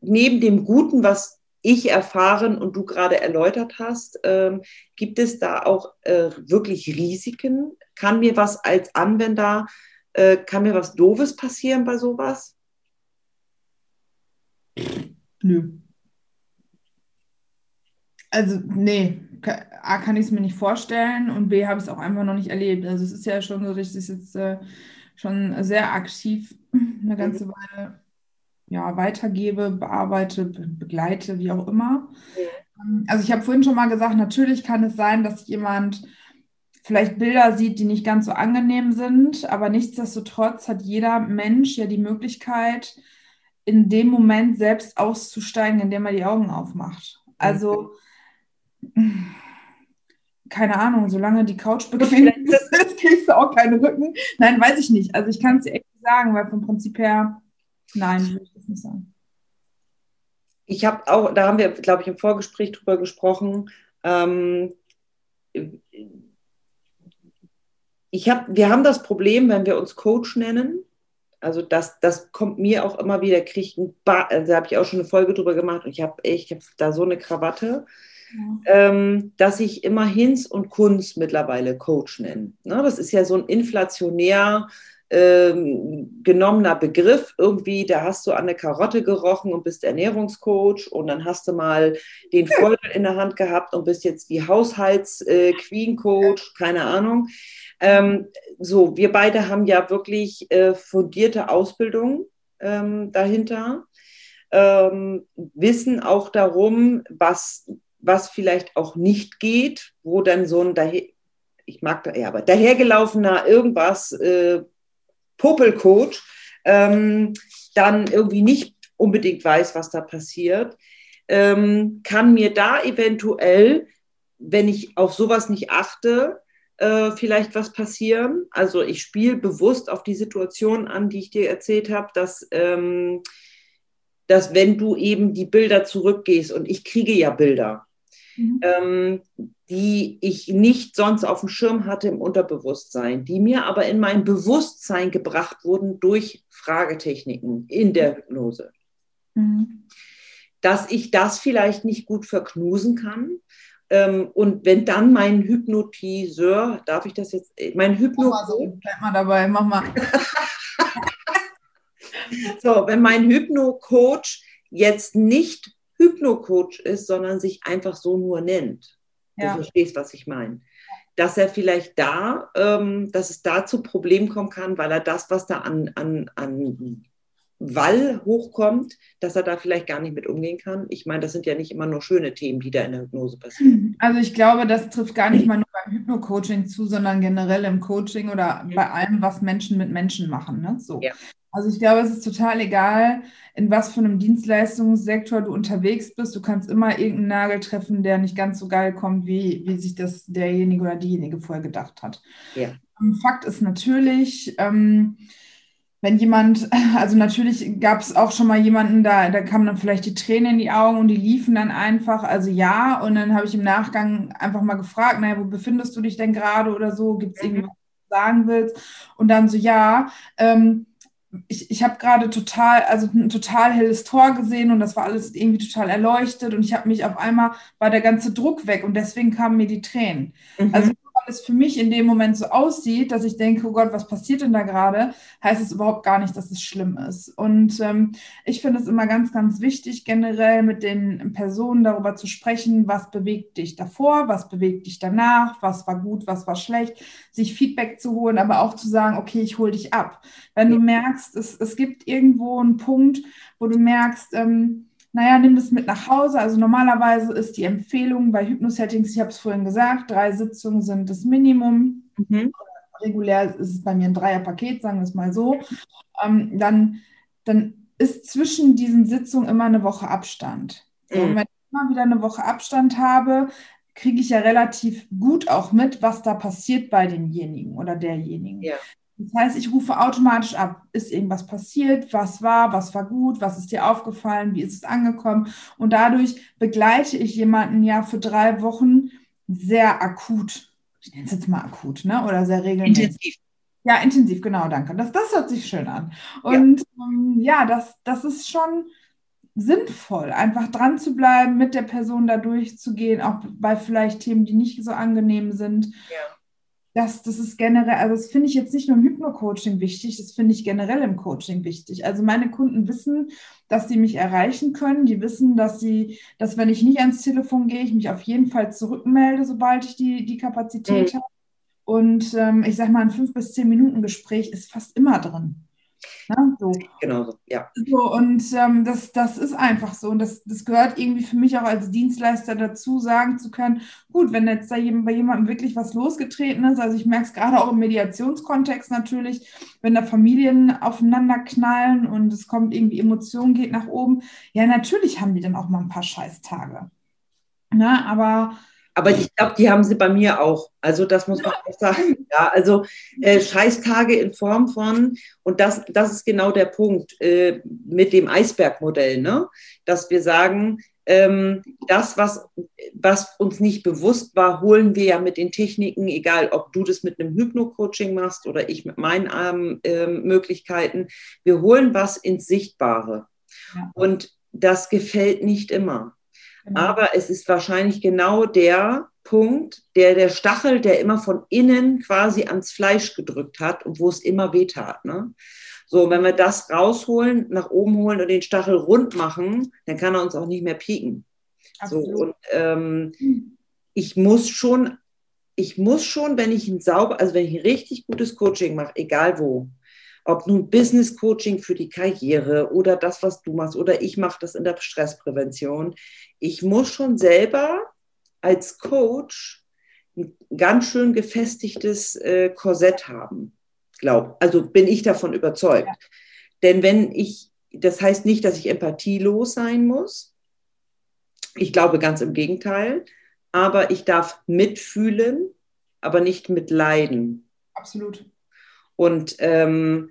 neben dem Guten, was ich erfahren und du gerade erläutert hast, ähm, gibt es da auch äh, wirklich Risiken? Kann mir was als Anwender, äh, kann mir was Doofes passieren bei sowas? Nö. Also, nee, A, kann ich es mir nicht vorstellen und B, habe ich es auch einfach noch nicht erlebt. Also, es ist ja schon so, dass ich das jetzt äh, schon sehr aktiv eine ganze mhm. Weile ja, weitergebe, bearbeite, begleite, wie auch immer. Ähm, also ich habe vorhin schon mal gesagt, natürlich kann es sein, dass jemand vielleicht Bilder sieht, die nicht ganz so angenehm sind, aber nichtsdestotrotz hat jeder Mensch ja die Möglichkeit, in dem Moment selbst auszusteigen, indem er die Augen aufmacht. Also keine Ahnung, solange die Couch bequem ist, kriegst du auch keinen Rücken. Nein, weiß ich nicht. Also ich kann es dir echt sagen, weil vom Prinzip her Nein, würde ich das nicht sagen. Ich habe auch, da haben wir, glaube ich, im Vorgespräch drüber gesprochen. Ähm, ich hab, wir haben das Problem, wenn wir uns Coach nennen. Also das, das kommt mir auch immer wieder, kriege ein also da habe ich auch schon eine Folge drüber gemacht und ich habe echt, ich habe da so eine Krawatte, ja. ähm, dass ich immer Hinz und Kunz mittlerweile Coach nenne. Ne, das ist ja so ein inflationär ähm, genommener Begriff. Irgendwie, da hast du an eine Karotte gerochen und bist Ernährungscoach und dann hast du mal den Folder in der Hand gehabt und bist jetzt die Haushalts-Queen-Coach, äh, keine Ahnung. Ähm, so, wir beide haben ja wirklich äh, fundierte Ausbildung ähm, dahinter, ähm, wissen auch darum, was, was vielleicht auch nicht geht, wo dann so ein ich mag da, ja, aber dahergelaufener irgendwas, äh, Popelcoach, ähm, dann irgendwie nicht unbedingt weiß, was da passiert, ähm, kann mir da eventuell, wenn ich auf sowas nicht achte, äh, vielleicht was passieren. Also ich spiele bewusst auf die Situation an, die ich dir erzählt habe, dass, ähm, dass wenn du eben die Bilder zurückgehst und ich kriege ja Bilder, mhm. ähm, die ich nicht sonst auf dem Schirm hatte im Unterbewusstsein, die mir aber in mein Bewusstsein gebracht wurden durch Fragetechniken in der Hypnose. Mhm. Dass ich das vielleicht nicht gut verknusen kann. Ähm, und wenn dann mein Hypnotiseur, darf ich das jetzt, äh, mein Hypno... So, bleib mal dabei, mach mal. so, wenn mein Hypno-Coach jetzt nicht Hypno-Coach ist, sondern sich einfach so nur nennt. Ja. Du verstehst, was ich meine. Dass er vielleicht da, ähm, dass es da zu Problemen kommen kann, weil er das, was da an, an, an Wall hochkommt, dass er da vielleicht gar nicht mit umgehen kann. Ich meine, das sind ja nicht immer nur schöne Themen, die da in der Hypnose passieren. Also ich glaube, das trifft gar nicht mal nur beim Hypno-Coaching zu, sondern generell im Coaching oder bei allem, was Menschen mit Menschen machen. Ne? So. Ja. Also ich glaube, es ist total egal, in was für einem Dienstleistungssektor du unterwegs bist. Du kannst immer irgendeinen Nagel treffen, der nicht ganz so geil kommt, wie, wie sich das derjenige oder diejenige vorher gedacht hat. Ja. Fakt ist natürlich, ähm, wenn jemand, also natürlich gab es auch schon mal jemanden, da, da kamen dann vielleicht die Tränen in die Augen und die liefen dann einfach, also ja, und dann habe ich im Nachgang einfach mal gefragt, naja, wo befindest du dich denn gerade oder so, gibt es mhm. irgendwas, was du sagen willst? Und dann so, ja, ähm, ich, ich habe gerade total, also ein total helles Tor gesehen und das war alles irgendwie total erleuchtet und ich habe mich auf einmal, war der ganze Druck weg und deswegen kamen mir die Tränen. Mhm. Also es für mich in dem Moment so aussieht, dass ich denke, oh Gott, was passiert denn da gerade, heißt es überhaupt gar nicht, dass es schlimm ist. Und ähm, ich finde es immer ganz, ganz wichtig, generell mit den Personen darüber zu sprechen, was bewegt dich davor, was bewegt dich danach, was war gut, was war schlecht, sich Feedback zu holen, aber auch zu sagen, okay, ich hole dich ab. Wenn du merkst, es, es gibt irgendwo einen Punkt, wo du merkst, ähm, naja, nimm das mit nach Hause. Also normalerweise ist die Empfehlung bei Hypnosettings, ich habe es vorhin gesagt, drei Sitzungen sind das Minimum. Mhm. Regulär ist es bei mir ein Dreierpaket, sagen wir es mal so. Ähm, dann, dann ist zwischen diesen Sitzungen immer eine Woche Abstand. So, mhm. wenn ich immer wieder eine Woche Abstand habe, kriege ich ja relativ gut auch mit, was da passiert bei demjenigen oder derjenigen. Ja. Das heißt, ich rufe automatisch ab, ist irgendwas passiert, was war, was war gut, was ist dir aufgefallen, wie ist es angekommen. Und dadurch begleite ich jemanden ja für drei Wochen sehr akut. Ich nenne es jetzt mal akut, ne? Oder sehr regelmäßig. Intensiv. Ja, intensiv, genau, danke. Das, das hört sich schön an. Und ja, ähm, ja das, das ist schon sinnvoll, einfach dran zu bleiben, mit der Person da durchzugehen, auch bei vielleicht Themen, die nicht so angenehm sind. Ja das, das ist generell, also das finde ich jetzt nicht nur im Hypno-Coaching wichtig, das finde ich generell im Coaching wichtig. Also meine Kunden wissen, dass sie mich erreichen können. Die wissen, dass sie, dass wenn ich nicht ans Telefon gehe, ich mich auf jeden Fall zurückmelde, sobald ich die, die Kapazität mhm. habe. Und ähm, ich sage mal, ein fünf bis zehn Minuten Gespräch ist fast immer drin. Ne? So. Genau so, ja. So, und ähm, das, das ist einfach so. Und das, das gehört irgendwie für mich auch als Dienstleister dazu, sagen zu können, gut, wenn jetzt da jemand, bei jemandem wirklich was losgetreten ist, also ich merke es gerade auch im Mediationskontext natürlich, wenn da Familien aufeinander knallen und es kommt irgendwie Emotion geht nach oben, ja, natürlich haben die dann auch mal ein paar Scheißtage. Ne? Aber aber ich glaube, die haben sie bei mir auch. Also das muss man auch sagen. Ja, also äh, Scheißtage in Form von, und das, das ist genau der Punkt äh, mit dem Eisbergmodell, ne? dass wir sagen, ähm, das, was, was uns nicht bewusst war, holen wir ja mit den Techniken, egal ob du das mit einem Hypno-Coaching machst oder ich mit meinen ähm, äh, Möglichkeiten, wir holen was ins Sichtbare. Ja. Und das gefällt nicht immer. Genau. Aber es ist wahrscheinlich genau der Punkt, der der Stachel, der immer von innen quasi ans Fleisch gedrückt hat und wo es immer wehtat. Ne? So, wenn wir das rausholen, nach oben holen und den Stachel rund machen, dann kann er uns auch nicht mehr pieken. So, und ähm, hm. ich muss schon, ich muss schon, wenn ich ein sauber, also wenn ich ein richtig gutes Coaching mache, egal wo, ob nun Business Coaching für die Karriere oder das, was du machst, oder ich mache das in der Stressprävention. Ich muss schon selber als Coach ein ganz schön gefestigtes äh, Korsett haben. Glaub. Also bin ich davon überzeugt. Ja. Denn wenn ich, das heißt nicht, dass ich empathielos sein muss. Ich glaube ganz im Gegenteil. Aber ich darf mitfühlen, aber nicht mitleiden. Absolut. Und ähm,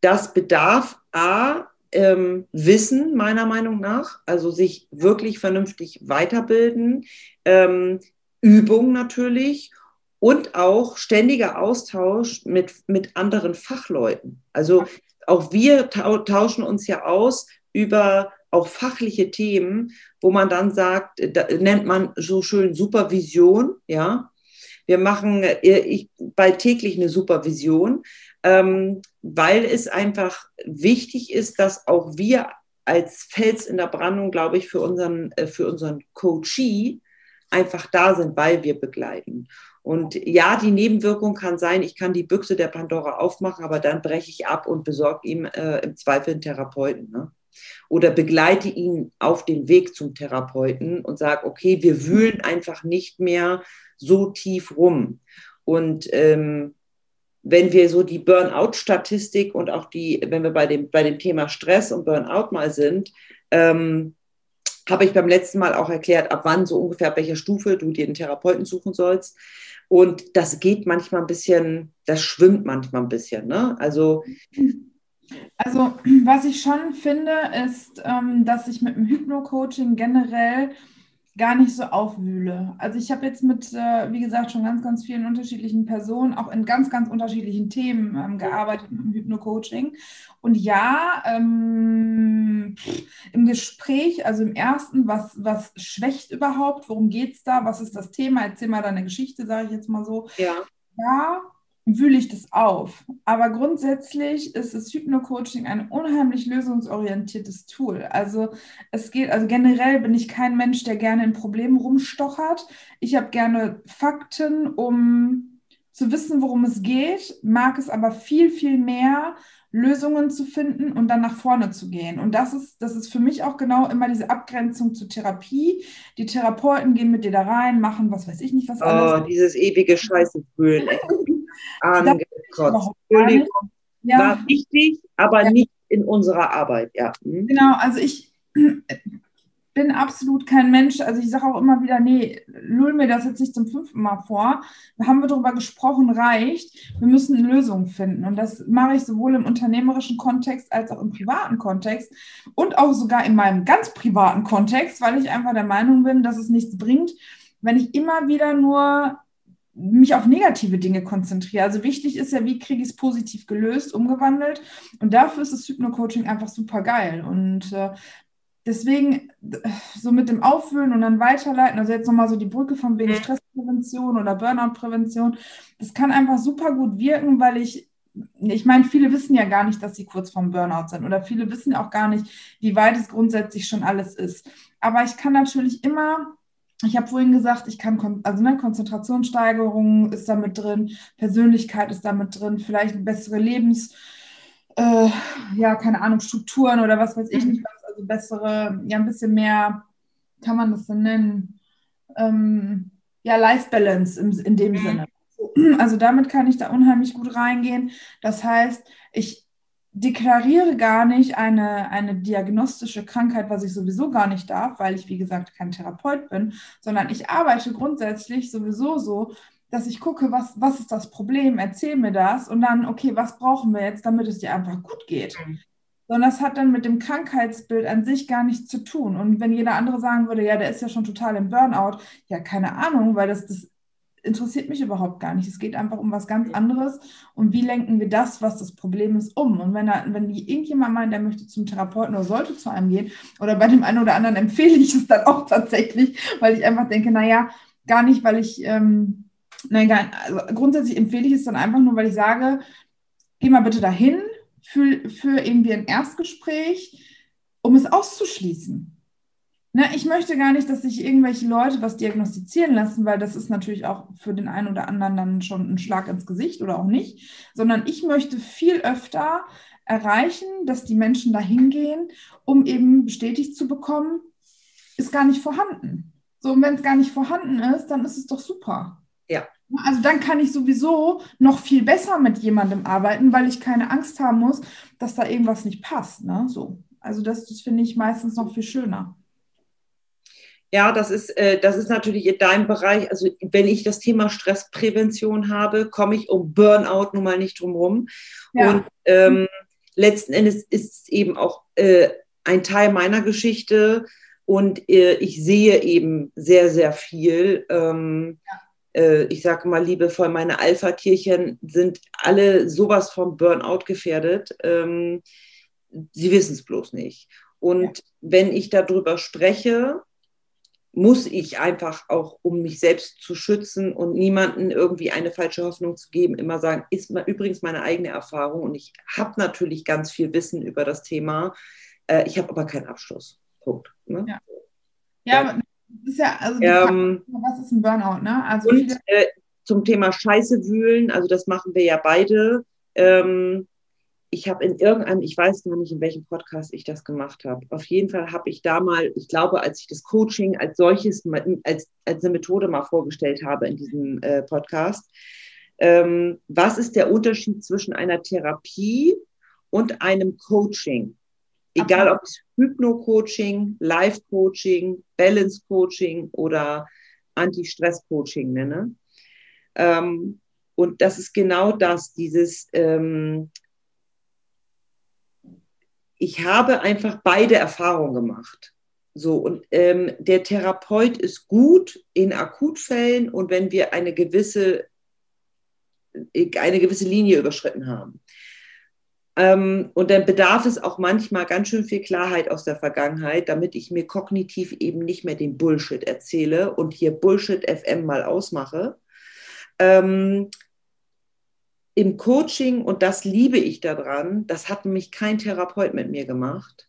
das bedarf A, ähm, Wissen, meiner Meinung nach, also sich wirklich vernünftig weiterbilden, ähm, Übung natürlich und auch ständiger Austausch mit, mit anderen Fachleuten. Also auch wir tauschen uns ja aus über auch fachliche Themen, wo man dann sagt, da nennt man so schön Supervision, ja. Wir machen äh, ich, bald täglich eine Supervision, ähm, weil es einfach wichtig ist, dass auch wir als Fels in der Brandung, glaube ich, für unseren, äh, für unseren Coachee einfach da sind, weil wir begleiten. Und ja, die Nebenwirkung kann sein, ich kann die Büchse der Pandora aufmachen, aber dann breche ich ab und besorge ihm äh, im Zweifel einen Therapeuten. Ne? Oder begleite ihn auf den Weg zum Therapeuten und sage, okay, wir wühlen einfach nicht mehr so tief rum. Und ähm, wenn wir so die Burnout-Statistik und auch die, wenn wir bei dem, bei dem Thema Stress und Burnout mal sind, ähm, habe ich beim letzten Mal auch erklärt, ab wann so ungefähr, ab welcher Stufe du dir einen Therapeuten suchen sollst. Und das geht manchmal ein bisschen, das schwimmt manchmal ein bisschen. Ne? Also, also was ich schon finde, ist, ähm, dass ich mit dem Hypno-Coaching generell gar nicht so aufwühle. Also ich habe jetzt mit, äh, wie gesagt, schon ganz, ganz vielen unterschiedlichen Personen, auch in ganz, ganz unterschiedlichen Themen ähm, gearbeitet im Hypno-Coaching. Und ja, ähm, im Gespräch, also im ersten, was, was schwächt überhaupt? Worum geht es da? Was ist das Thema? Erzähl mal deine Geschichte, sage ich jetzt mal so. Ja. Ja, wühle ich das auf. Aber grundsätzlich ist das Hypno-Coaching ein unheimlich lösungsorientiertes Tool. Also es geht, also generell bin ich kein Mensch, der gerne in Problemen rumstochert. Ich habe gerne Fakten, um zu wissen, worum es geht, mag es aber viel, viel mehr, Lösungen zu finden und dann nach vorne zu gehen. Und das ist, das ist für mich auch genau immer diese Abgrenzung zur Therapie. Die Therapeuten gehen mit dir da rein, machen was weiß ich nicht, was alles. Oh, dieses ewige Scheiße fühlen. angekotzt. Entschuldigung, ja. war wichtig, aber ja. nicht in unserer Arbeit, ja. Hm? Genau, also ich bin absolut kein Mensch, also ich sage auch immer wieder, nee, lull mir das jetzt nicht zum fünften Mal vor. Da haben wir darüber gesprochen, reicht. Wir müssen Lösungen finden. Und das mache ich sowohl im unternehmerischen Kontext als auch im privaten Kontext und auch sogar in meinem ganz privaten Kontext, weil ich einfach der Meinung bin, dass es nichts bringt, wenn ich immer wieder nur mich auf negative Dinge konzentriere. Also wichtig ist ja, wie kriege ich es positiv gelöst, umgewandelt. Und dafür ist das Hypno-Coaching einfach super geil. Und äh, deswegen so mit dem Aufwühlen und dann weiterleiten, also jetzt nochmal so die Brücke von wegen Stressprävention oder Burnout-Prävention, das kann einfach super gut wirken, weil ich ich meine, viele wissen ja gar nicht, dass sie kurz vorm Burnout sind oder viele wissen auch gar nicht, wie weit es grundsätzlich schon alles ist. Aber ich kann natürlich immer ich habe vorhin gesagt, ich kann, also ne, Konzentrationssteigerung ist damit drin, Persönlichkeit ist damit drin, vielleicht bessere Lebens, äh, ja, keine Ahnung, Strukturen oder was weiß ich mhm. nicht was, also bessere, ja, ein bisschen mehr, kann man das denn nennen? Ähm, ja, Life Balance im, in dem mhm. Sinne. Also damit kann ich da unheimlich gut reingehen. Das heißt, ich deklariere gar nicht eine, eine diagnostische Krankheit, was ich sowieso gar nicht darf, weil ich, wie gesagt, kein Therapeut bin, sondern ich arbeite grundsätzlich sowieso so, dass ich gucke, was, was ist das Problem, erzähl mir das und dann, okay, was brauchen wir jetzt, damit es dir einfach gut geht. Mhm. Sondern das hat dann mit dem Krankheitsbild an sich gar nichts zu tun. Und wenn jeder andere sagen würde, ja, der ist ja schon total im Burnout, ja, keine Ahnung, weil das, das interessiert mich überhaupt gar nicht. Es geht einfach um was ganz anderes. Und wie lenken wir das, was das Problem ist, um? Und wenn, er, wenn irgendjemand meint, der möchte zum Therapeuten oder sollte zu einem gehen, oder bei dem einen oder anderen empfehle ich es dann auch tatsächlich, weil ich einfach denke, naja, gar nicht, weil ich, ähm, nein, gar, also grundsätzlich empfehle ich es dann einfach nur, weil ich sage, geh mal bitte dahin für, für irgendwie ein Erstgespräch, um es auszuschließen. Ne, ich möchte gar nicht, dass sich irgendwelche Leute was diagnostizieren lassen, weil das ist natürlich auch für den einen oder anderen dann schon ein Schlag ins Gesicht oder auch nicht, sondern ich möchte viel öfter erreichen, dass die Menschen da hingehen, um eben bestätigt zu bekommen, ist gar nicht vorhanden. So, und wenn es gar nicht vorhanden ist, dann ist es doch super. Ja. Also dann kann ich sowieso noch viel besser mit jemandem arbeiten, weil ich keine Angst haben muss, dass da irgendwas nicht passt. Ne? So. Also das, das finde ich meistens noch viel schöner. Ja, das ist, äh, das ist natürlich in deinem Bereich. Also wenn ich das Thema Stressprävention habe, komme ich um Burnout nun mal nicht drum rum. Ja. Und ähm, letzten Endes ist es eben auch äh, ein Teil meiner Geschichte und äh, ich sehe eben sehr, sehr viel. Ähm, ja. äh, ich sage mal liebevoll, meine Alpha-Tierchen sind alle sowas vom Burnout gefährdet. Ähm, sie wissen es bloß nicht. Und ja. wenn ich darüber spreche, muss ich einfach auch, um mich selbst zu schützen und niemanden irgendwie eine falsche Hoffnung zu geben, immer sagen, ist mal übrigens meine eigene Erfahrung und ich habe natürlich ganz viel Wissen über das Thema, äh, ich habe aber keinen Abschluss. Punkt. Ne? Ja. ja, ja. ist ja, also ähm, Frage, was ist ein Burnout, ne? Also und äh, zum Thema Scheiße wühlen, also das machen wir ja beide. Ähm, ich habe in irgendeinem, ich weiß gar nicht, in welchem Podcast ich das gemacht habe. Auf jeden Fall habe ich da mal, ich glaube, als ich das Coaching als solches, als, als eine Methode mal vorgestellt habe in diesem äh, Podcast, ähm, was ist der Unterschied zwischen einer Therapie und einem Coaching? Egal ob es Hypno-Coaching, Life-Coaching, Balance-Coaching oder Anti-Stress-Coaching nenne. Ähm, und das ist genau das, dieses, ähm, ich habe einfach beide Erfahrungen gemacht. So, und ähm, der Therapeut ist gut in Akutfällen und wenn wir eine gewisse, eine gewisse Linie überschritten haben. Ähm, und dann bedarf es auch manchmal ganz schön viel Klarheit aus der Vergangenheit, damit ich mir kognitiv eben nicht mehr den Bullshit erzähle und hier Bullshit FM mal ausmache. Ähm, im Coaching, und das liebe ich daran, das hat nämlich kein Therapeut mit mir gemacht.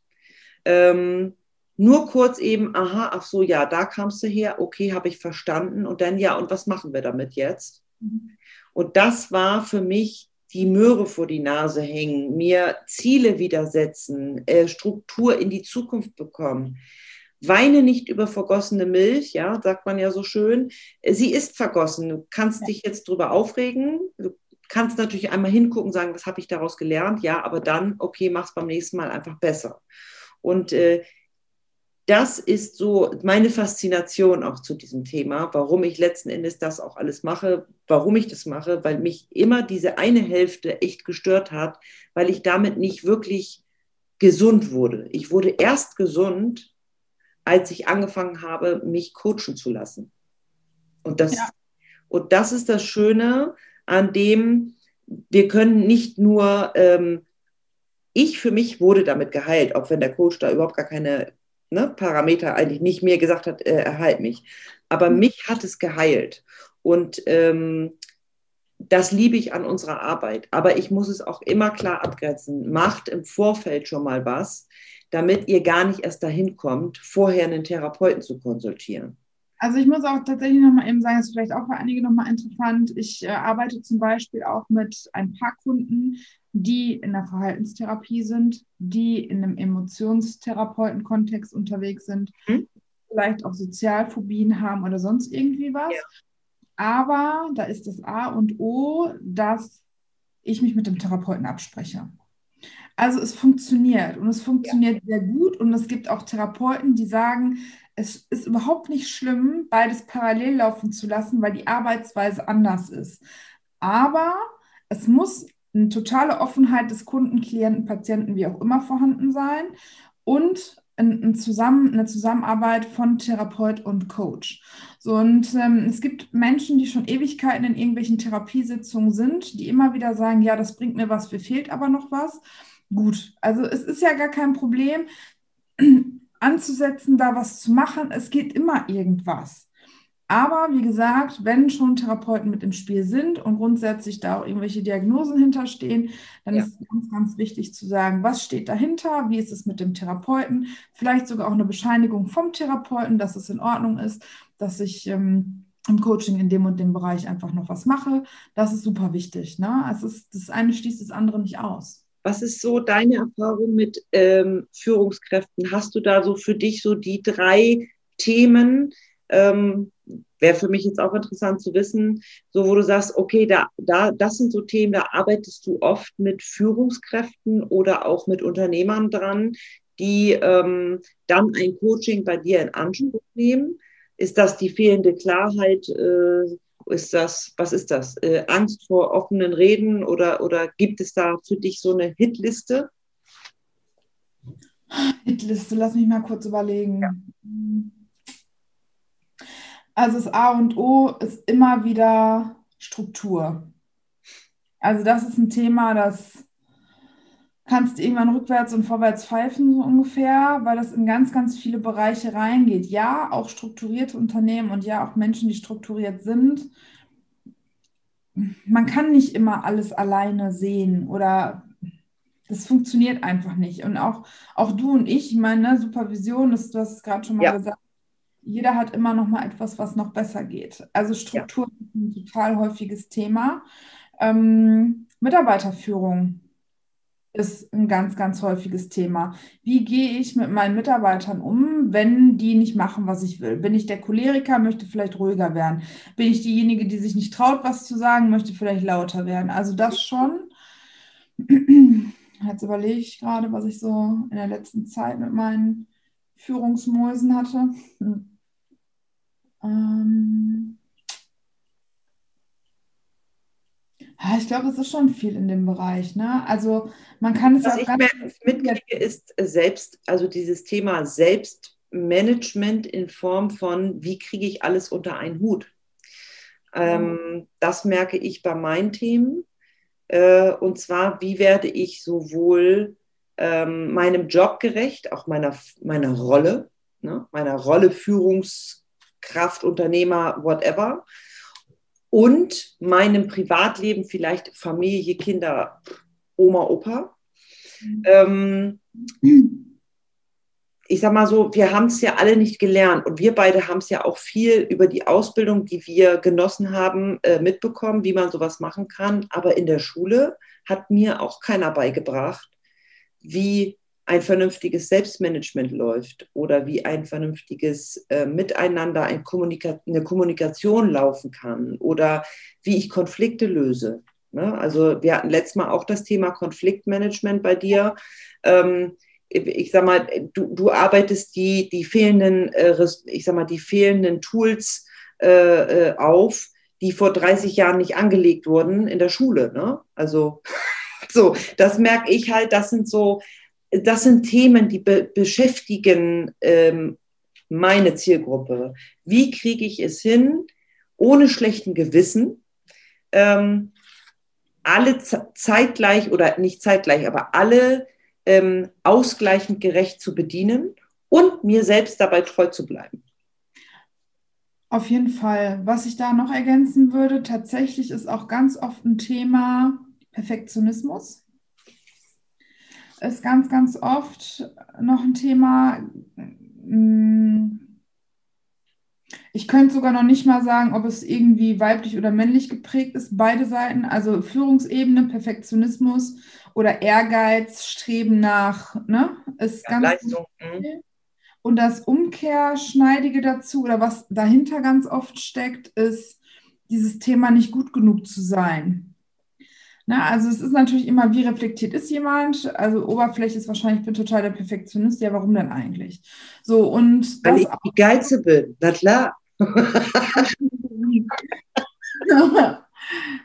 Ähm, nur kurz eben, aha, ach so, ja, da kamst du her, okay, habe ich verstanden. Und dann, ja, und was machen wir damit jetzt? Mhm. Und das war für mich die Möhre vor die Nase hängen, mir Ziele widersetzen, äh, Struktur in die Zukunft bekommen. Weine nicht über vergossene Milch, ja, sagt man ja so schön. Sie ist vergossen. Du kannst ja. dich jetzt drüber aufregen. Du kannst natürlich einmal hingucken, sagen, was habe ich daraus gelernt, ja, aber dann, okay, mach es beim nächsten Mal einfach besser. Und äh, das ist so meine Faszination auch zu diesem Thema, warum ich letzten Endes das auch alles mache, warum ich das mache, weil mich immer diese eine Hälfte echt gestört hat, weil ich damit nicht wirklich gesund wurde. Ich wurde erst gesund, als ich angefangen habe, mich coachen zu lassen. Und das, ja. und das ist das Schöne, an dem wir können nicht nur, ähm, ich für mich wurde damit geheilt, auch wenn der Coach da überhaupt gar keine ne, Parameter eigentlich nicht mir gesagt hat, äh, erhalt mich. Aber mhm. mich hat es geheilt. Und ähm, das liebe ich an unserer Arbeit. Aber ich muss es auch immer klar abgrenzen. Macht im Vorfeld schon mal was, damit ihr gar nicht erst dahin kommt, vorher einen Therapeuten zu konsultieren. Also ich muss auch tatsächlich nochmal eben sagen, das ist vielleicht auch für einige nochmal interessant. Ich äh, arbeite zum Beispiel auch mit ein paar Kunden, die in der Verhaltenstherapie sind, die in einem Emotionstherapeuten-Kontext unterwegs sind, mhm. vielleicht auch Sozialphobien haben oder sonst irgendwie was. Ja. Aber da ist das A und O, dass ich mich mit dem Therapeuten abspreche. Also es funktioniert und es funktioniert ja. sehr gut und es gibt auch Therapeuten, die sagen, es ist überhaupt nicht schlimm, beides parallel laufen zu lassen, weil die Arbeitsweise anders ist. Aber es muss eine totale Offenheit des Kunden, Klienten, Patienten, wie auch immer vorhanden sein und ein, Zusammen, eine Zusammenarbeit von Therapeut und Coach. So, und ähm, es gibt Menschen, die schon Ewigkeiten in irgendwelchen Therapiesitzungen sind, die immer wieder sagen, ja, das bringt mir was, mir fehlt aber noch was. Gut, also es ist ja gar kein Problem anzusetzen, da was zu machen. Es geht immer irgendwas. Aber wie gesagt, wenn schon Therapeuten mit im Spiel sind und grundsätzlich da auch irgendwelche Diagnosen hinterstehen, dann ja. ist ganz, ganz wichtig zu sagen, was steht dahinter, wie ist es mit dem Therapeuten, vielleicht sogar auch eine Bescheinigung vom Therapeuten, dass es in Ordnung ist, dass ich ähm, im Coaching in dem und dem Bereich einfach noch was mache. Das ist super wichtig. Ne? Es ist, das eine schließt das andere nicht aus. Was ist so deine Erfahrung mit ähm, Führungskräften? Hast du da so für dich so die drei Themen, Ähm, Wäre für mich jetzt auch interessant zu wissen, so wo du sagst, okay, da, da, das sind so Themen, da arbeitest du oft mit Führungskräften oder auch mit Unternehmern dran, die ähm, dann ein Coaching bei dir in Anspruch nehmen. Ist das die fehlende Klarheit? Äh, ist das, was ist das? Äh, Angst vor offenen Reden oder, oder gibt es da für dich so eine Hitliste? Hitliste, lass mich mal kurz überlegen. Ja. Also das A und O ist immer wieder Struktur. Also das ist ein Thema, das kannst irgendwann rückwärts und vorwärts pfeifen, so ungefähr, weil das in ganz, ganz viele Bereiche reingeht. Ja, auch strukturierte Unternehmen und ja, auch Menschen, die strukturiert sind. Man kann nicht immer alles alleine sehen oder das funktioniert einfach nicht. Und auch, auch du und ich, ich meine, ne, Supervision, ist, du hast es gerade schon mal ja. gesagt, jeder hat immer noch mal etwas, was noch besser geht. Also Struktur ja. ist ein total häufiges Thema. Ähm, Mitarbeiterführung ist ein ganz, ganz häufiges Thema. Wie gehe ich mit meinen Mitarbeitern um, wenn die nicht machen, was ich will? Bin ich der Choleriker, möchte vielleicht ruhiger werden? Bin ich diejenige, die sich nicht traut, was zu sagen, möchte vielleicht lauter werden? Also das schon. Jetzt überlege ich gerade, was ich so in der letzten Zeit mit meinen Führungsmäusen hatte. Hm. Ähm ich glaube, es ist schon viel in dem Bereich. Ne? Also man kann es Was auch ich mitkriege, ist selbst, also dieses Thema Selbstmanagement in Form von, wie kriege ich alles unter einen Hut? Ähm, das merke ich bei meinen Themen. Äh, und zwar, wie werde ich sowohl ähm, meinem Job gerecht, auch meiner, meiner Rolle, ne, meiner Rolle Führungskraft, Unternehmer, whatever, und meinem Privatleben, vielleicht Familie, Kinder, Oma, Opa. Mhm. Ähm, ich sag mal so, wir haben es ja alle nicht gelernt und wir beide haben es ja auch viel über die Ausbildung, die wir genossen haben, äh, mitbekommen, wie man sowas machen kann. Aber in der Schule hat mir auch keiner beigebracht, wie ein vernünftiges Selbstmanagement läuft oder wie ein vernünftiges äh, Miteinander, ein Kommunika eine Kommunikation laufen kann oder wie ich Konflikte löse. Ne? Also wir hatten letztes Mal auch das Thema Konfliktmanagement bei dir. Ähm, ich sag mal, du, du arbeitest die, die fehlenden, äh, ich sag mal, die fehlenden Tools äh, äh auf, die vor 30 Jahren nicht angelegt wurden in der Schule. Ne? Also so, das merke ich halt, das sind so, das sind Themen, die be beschäftigen ähm, meine Zielgruppe. Wie kriege ich es hin, ohne schlechten Gewissen, ähm, alle zeitgleich oder nicht zeitgleich, aber alle ähm, ausgleichend gerecht zu bedienen und mir selbst dabei treu zu bleiben. Auf jeden Fall. Was ich da noch ergänzen würde, tatsächlich ist auch ganz oft ein Thema Perfektionismus. Ist ganz, ganz oft noch ein Thema. Hm, ich könnte sogar noch nicht mal sagen, ob es irgendwie weiblich oder männlich geprägt ist, beide Seiten. Also Führungsebene, Perfektionismus oder Ehrgeiz, Streben nach, ne, ist ja, ganz Leistung. Mhm. Und das Umkehrschneidige dazu oder was dahinter ganz oft steckt, ist dieses Thema nicht gut genug zu sein. Na, also es ist natürlich immer, wie reflektiert ist jemand? Also Oberfläche ist wahrscheinlich, ich bin total der Perfektionist. Ja, warum denn eigentlich? So und Weil ich die Geize bin, na klar.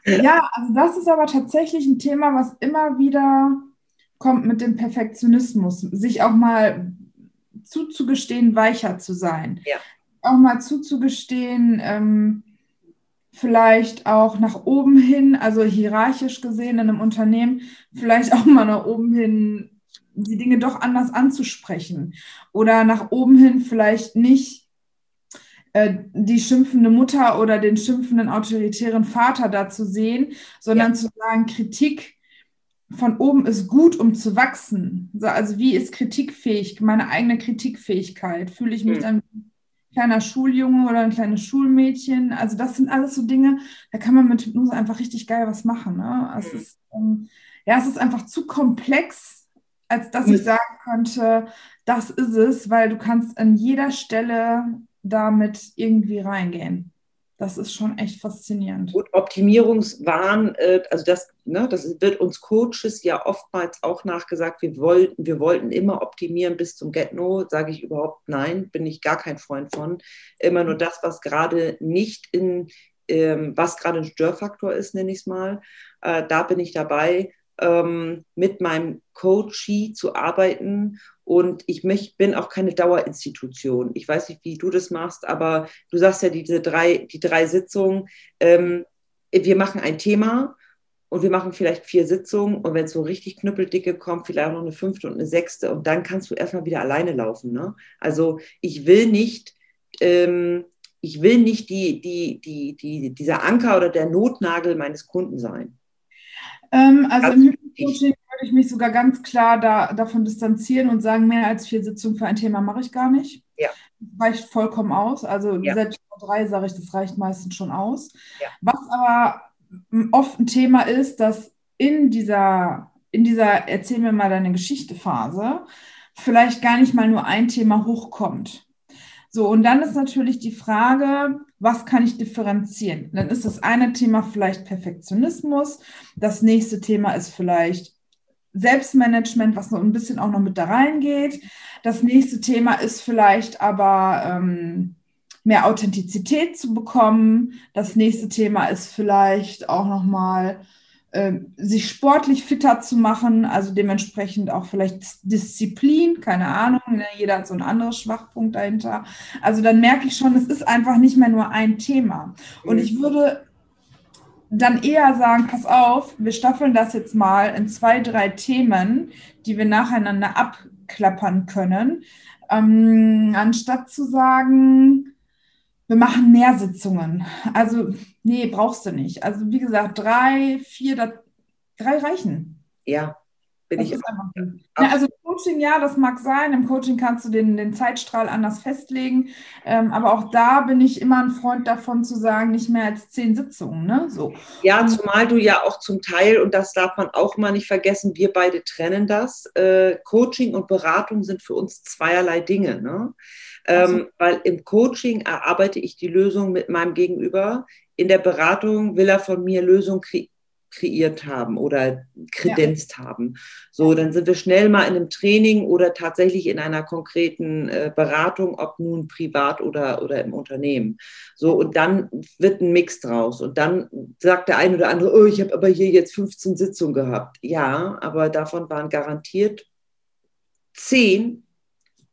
ja, also das ist aber tatsächlich ein Thema, was immer wieder kommt mit dem Perfektionismus, sich auch mal zuzugestehen, weicher zu sein. Ja. Auch mal zuzugestehen, ähm, vielleicht auch nach oben hin, also hierarchisch gesehen in einem Unternehmen, vielleicht auch mal nach oben hin die Dinge doch anders anzusprechen oder nach oben hin vielleicht nicht äh, die schimpfende Mutter oder den schimpfenden autoritären Vater da zu sehen, sondern ja. zu sagen, Kritik von oben ist gut, um zu wachsen. Also wie ist kritikfähig, meine eigene Kritikfähigkeit? Fühle ich mich mhm. dann kleiner Schuljunge oder ein kleines Schulmädchen? Also das sind alles so Dinge, da kann man mit Hypnose einfach richtig geil was machen. Ne? Es mhm. ist, ähm, ja, es ist einfach zu komplex, als dass ich sagen könnte, das ist es, weil du kannst an jeder Stelle damit irgendwie reingehen. Das ist schon echt faszinierend. Gut, Optimierungswahn, äh, also das, ne, das wird uns Coaches ja oftmals auch nachgesagt, wir wollten, wir wollten immer optimieren bis zum Get-No, sage ich überhaupt nein, bin ich gar kein Freund von. Immer nur das, was gerade nicht in, ähm, was gerade ein Störfaktor ist, nenne ich es mal, äh, da bin ich dabei, ähm, mit meinem Coachee zu arbeiten und ich mich, bin auch keine Dauerinstitution. Ich weiß nicht, wie du das machst, aber du sagst ja diese drei, die drei Sitzungen. Ähm, wir machen ein Thema und wir machen vielleicht vier Sitzungen und wenn es so richtig knüppeldicke kommt, vielleicht noch eine fünfte und eine sechste und dann kannst du erstmal wieder alleine laufen. Ne? Also ich will nicht, ähm, ich will nicht die, die, die, die, dieser Anker oder der Notnagel meines Kunden sein. Ähm, also Ganz im Hypnocoaching würde ich mich sogar ganz klar da, davon distanzieren und sagen, mehr als vier Sitzungen für ein Thema mache ich gar nicht. Ja. reicht vollkommen aus. Also ja. selbst drei sage ich, das reicht meistens schon aus. Ja. Was aber oft ein Thema ist, dass in dieser, in dieser Erzähl mir mal deine Geschichte-Phase vielleicht gar nicht mal nur ein Thema hochkommt. So, und dann ist natürlich die Frage, was kann ich differenzieren? Dann ist das eine Thema vielleicht Perfektionismus, das nächste Thema ist vielleicht Selbstmanagement, was noch ein bisschen auch noch mit da reingeht. Das nächste Thema ist vielleicht aber ähm, mehr Authentizität zu bekommen. Das nächste Thema ist vielleicht auch nochmal äh, sich sportlich fitter zu machen, also dementsprechend auch vielleicht Disziplin, keine Ahnung, ne? jeder hat so einen anderen Schwachpunkt dahinter. Also dann merke ich schon, es ist einfach nicht mehr nur ein Thema. Und ich würde dann eher sagen, pass auf, wir staffeln das jetzt mal in zwei, drei Themen, die wir nacheinander abklappern können, ähm, anstatt zu sagen, wir machen mehr Sitzungen. Also, nee, brauchst du nicht. Also, wie gesagt, drei, vier, drei reichen. Ja, bin das ich. Ja, also Coaching, ja, das mag sein. Im Coaching kannst du den, den Zeitstrahl anders festlegen. Ähm, aber auch da bin ich immer ein Freund davon zu sagen, nicht mehr als zehn Sitzungen. Ne? So. Ja, zumal du ja auch zum Teil, und das darf man auch mal nicht vergessen, wir beide trennen das. Äh, Coaching und Beratung sind für uns zweierlei Dinge. Ne? Ähm, weil im Coaching erarbeite ich die Lösung mit meinem Gegenüber. In der Beratung will er von mir Lösungen kre kreiert haben oder kredenzt ja. haben. So, dann sind wir schnell mal in einem Training oder tatsächlich in einer konkreten äh, Beratung, ob nun privat oder, oder im Unternehmen. So, und dann wird ein Mix draus. Und dann sagt der eine oder andere, oh, ich habe aber hier jetzt 15 Sitzungen gehabt. Ja, aber davon waren garantiert zehn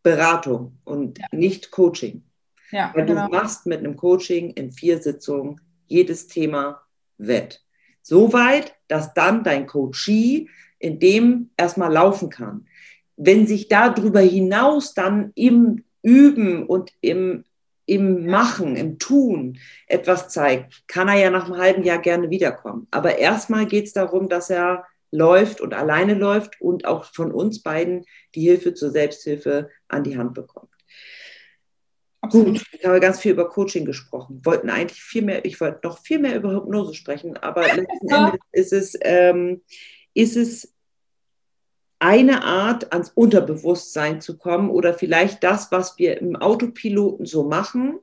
Beratung und ja. nicht Coaching. Ja, Weil genau. du machst mit einem Coaching in vier Sitzungen jedes Thema wett. So weit, dass dann dein Coachee in dem erstmal laufen kann. Wenn sich darüber hinaus dann im Üben und im, im Machen, im Tun etwas zeigt, kann er ja nach einem halben Jahr gerne wiederkommen. Aber erstmal geht es darum, dass er läuft und alleine läuft und auch von uns beiden die Hilfe zur Selbsthilfe an die Hand bekommt. Absolut. Gut, ich habe ganz viel über Coaching gesprochen. Wollten eigentlich viel mehr, ich wollte noch viel mehr über Hypnose sprechen, aber letzten Endes ist es, ähm, ist es eine Art, ans Unterbewusstsein zu kommen oder vielleicht das, was wir im Autopiloten so machen,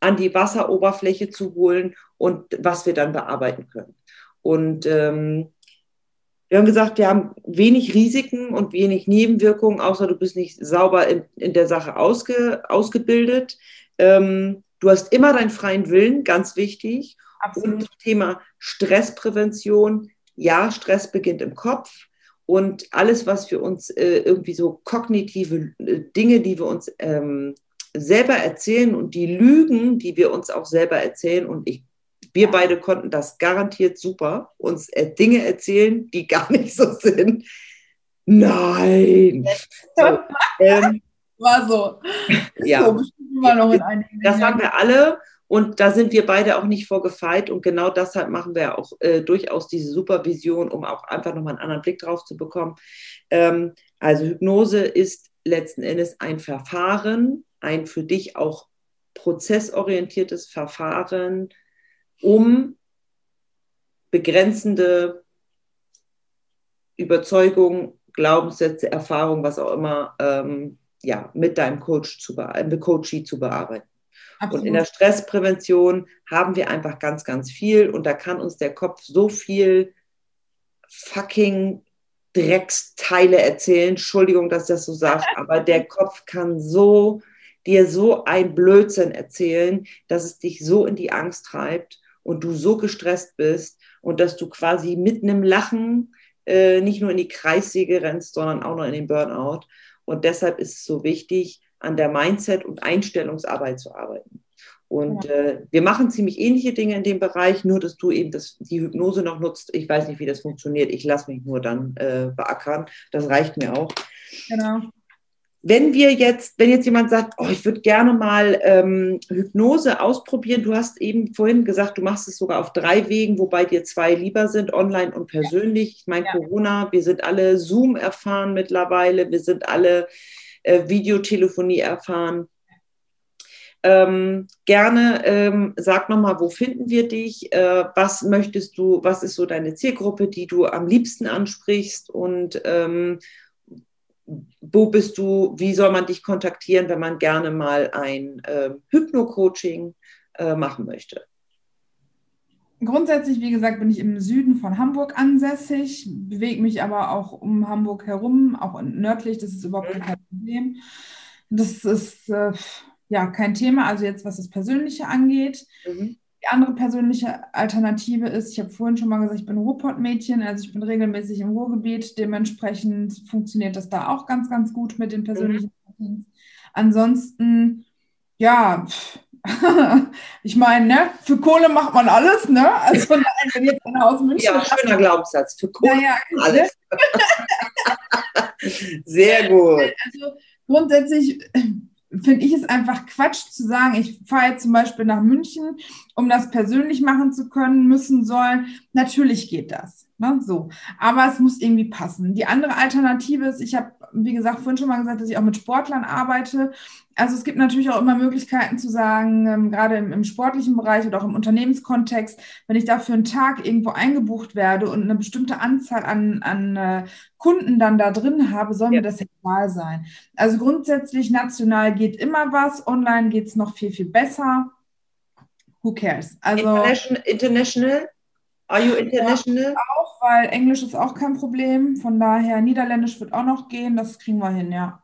an die Wasseroberfläche zu holen und was wir dann bearbeiten können. Und ähm, wir haben gesagt, wir haben wenig Risiken und wenig Nebenwirkungen, außer du bist nicht sauber in, in der Sache ausge, ausgebildet. Ähm, du hast immer deinen freien Willen, ganz wichtig. Absolut. Und Thema Stressprävention. Ja, Stress beginnt im Kopf. Und alles, was für uns äh, irgendwie so kognitive äh, Dinge, die wir uns ähm, selber erzählen und die Lügen, die wir uns auch selber erzählen, und ich wir beide konnten das garantiert super, uns äh, Dinge erzählen, die gar nicht so sind. Nein. So, ähm, War so. Ja. So, das haben wir alle und da sind wir beide auch nicht vorgefeit und genau deshalb machen wir auch äh, durchaus diese Supervision, um auch einfach nochmal einen anderen Blick drauf zu bekommen. Ähm, also Hypnose ist letzten Endes ein Verfahren, ein für dich auch prozessorientiertes Verfahren, um begrenzende Überzeugungen, Glaubenssätze, Erfahrungen, was auch immer, ähm, ja, mit deinem Coach zu, be Coachee zu bearbeiten. Absolut. Und in der Stressprävention haben wir einfach ganz, ganz viel und da kann uns der Kopf so viel fucking Drecksteile erzählen. Entschuldigung, dass ich das so sage, aber der Kopf kann so dir so ein Blödsinn erzählen, dass es dich so in die Angst treibt und du so gestresst bist und dass du quasi mit einem Lachen äh, nicht nur in die Kreissäge rennst, sondern auch noch in den Burnout. Und deshalb ist es so wichtig, an der Mindset- und Einstellungsarbeit zu arbeiten. Und ja. äh, wir machen ziemlich ähnliche Dinge in dem Bereich, nur dass du eben das, die Hypnose noch nutzt. Ich weiß nicht, wie das funktioniert. Ich lasse mich nur dann äh, beackern. Das reicht mir auch. Genau. Wenn wir jetzt, wenn jetzt jemand sagt, oh, ich würde gerne mal ähm, Hypnose ausprobieren, du hast eben vorhin gesagt, du machst es sogar auf drei Wegen, wobei dir zwei lieber sind, online und persönlich. Ich meine, ja. Corona, wir sind alle Zoom erfahren mittlerweile, wir sind alle äh, Videotelefonie erfahren. Ähm, gerne ähm, sag nochmal, wo finden wir dich? Äh, was möchtest du, was ist so deine Zielgruppe, die du am liebsten ansprichst? Und ähm, wo bist du, wie soll man dich kontaktieren, wenn man gerne mal ein äh, Hypno-Coaching äh, machen möchte? Grundsätzlich, wie gesagt, bin ich im Süden von Hamburg ansässig, bewege mich aber auch um Hamburg herum, auch nördlich, das ist überhaupt mhm. kein Problem. Das ist äh, ja kein Thema, also jetzt was das Persönliche angeht. Mhm. Die andere persönliche Alternative ist, ich habe vorhin schon mal gesagt, ich bin Ruhrpott-Mädchen, also ich bin regelmäßig im Ruhrgebiet. Dementsprechend funktioniert das da auch ganz, ganz gut mit den persönlichen mhm. Ansonsten, ja, ich meine, ne, für Kohle macht man alles, ne? Also nein, wenn jetzt einer aus München. Ja, schöner Glaubenssatz. Für Kohle ja, ja, alles. Sehr gut. Also grundsätzlich finde ich es einfach Quatsch zu sagen, ich fahre jetzt zum Beispiel nach München, um das persönlich machen zu können, müssen sollen. Natürlich geht das. Ne? So. Aber es muss irgendwie passen. Die andere Alternative ist, ich habe, wie gesagt, vorhin schon mal gesagt, dass ich auch mit Sportlern arbeite also es gibt natürlich auch immer Möglichkeiten zu sagen, ähm, gerade im, im, sportlichen Bereich oder auch im Unternehmenskontext, wenn ich dafür einen Tag irgendwo eingebucht werde und eine bestimmte Anzahl an, an äh, Kunden dann da drin habe, soll ja. mir das egal sein. Also grundsätzlich national geht immer was, online geht es noch viel, viel besser. Who cares? Also, international, international? Are you international? Auch, weil Englisch ist auch kein Problem. Von daher, Niederländisch wird auch noch gehen, das kriegen wir hin, ja.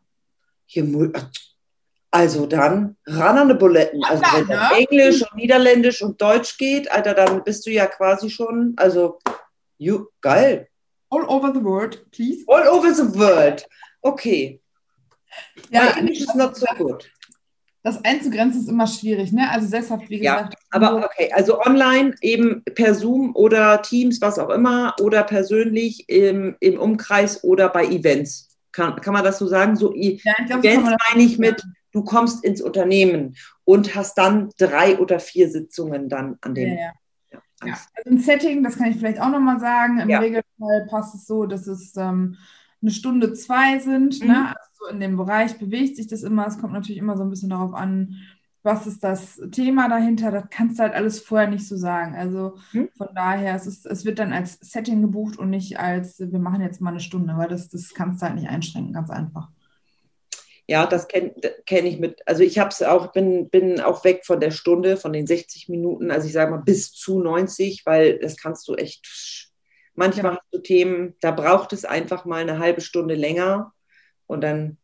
Hier, also dann ran an die Buletten. Also wenn ne? Englisch und Niederländisch und Deutsch geht, Alter, dann bist du ja quasi schon, also you, geil. All over the world, please. All over the world. Okay. Ja, Englisch ist not so good. Das einzugrenzen ist immer schwierig, ne? Also sesshaft, wie gesagt. Ja, aber okay, also online eben per Zoom oder Teams, was auch immer, oder persönlich im, im Umkreis oder bei Events. Kann, kann man das so sagen? So ja, glaub, Events meine ich mit, du kommst ins Unternehmen und hast dann drei oder vier Sitzungen dann an dem. Ja, ja. Ja, also ein Setting, das kann ich vielleicht auch nochmal sagen. Im Regelfall passt es so, dass es ähm, eine Stunde zwei sind. Mhm. Ne? Also in dem Bereich bewegt sich das immer. Es kommt natürlich immer so ein bisschen darauf an, was ist das Thema dahinter. Das kannst du halt alles vorher nicht so sagen. Also mhm. von daher, es, ist, es wird dann als Setting gebucht und nicht als, wir machen jetzt mal eine Stunde, weil das, das kannst du halt nicht einschränken, ganz einfach. Ja, das kenne kenn ich mit. Also ich habe es auch, bin, bin auch weg von der Stunde, von den 60 Minuten, also ich sage mal bis zu 90, weil das kannst du echt, manchmal ja. hast du Themen, da braucht es einfach mal eine halbe Stunde länger und dann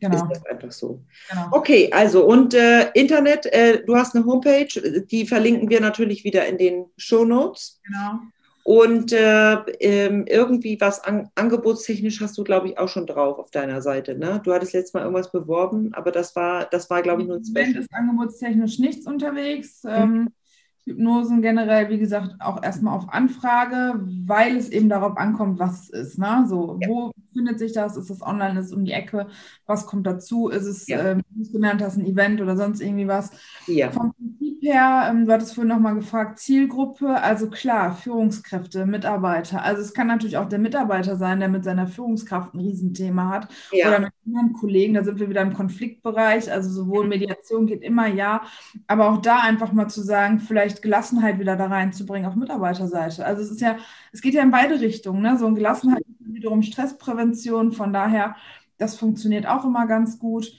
genau. ist das einfach so. Genau. Okay, also und äh, Internet, äh, du hast eine Homepage, die verlinken wir natürlich wieder in den Show Notes. Genau. Und äh, ähm, irgendwie was an, angebotstechnisch hast du, glaube ich, auch schon drauf auf deiner Seite. Ne? Du hattest letztes Mal irgendwas beworben, aber das war, das war, glaube ich, nur ein Special. ist angebotstechnisch nichts unterwegs. Mhm. Ähm, Hypnosen generell, wie gesagt, auch erstmal auf Anfrage, weil es eben darauf ankommt, was es ist. Ne? So, ja. wo findet sich das? Ist das online? Ist es um die Ecke? Was kommt dazu? Ist es, ja. ähm, wie du genannt hast, ein Event oder sonst irgendwie was? Ja. Vom Prinzip her, ähm, du hattest vorhin nochmal gefragt, Zielgruppe, also klar, Führungskräfte, Mitarbeiter. Also es kann natürlich auch der Mitarbeiter sein, der mit seiner Führungskraft ein Riesenthema hat ja. oder mit anderen Kollegen, da sind wir wieder im Konfliktbereich, also sowohl Mediation geht immer ja, aber auch da einfach mal zu sagen, vielleicht Gelassenheit wieder da reinzubringen auf Mitarbeiterseite. Also es ist ja, es geht ja in beide Richtungen, ne? so ein Gelassenheit wiederum Stressprävention, von daher, das funktioniert auch immer ganz gut.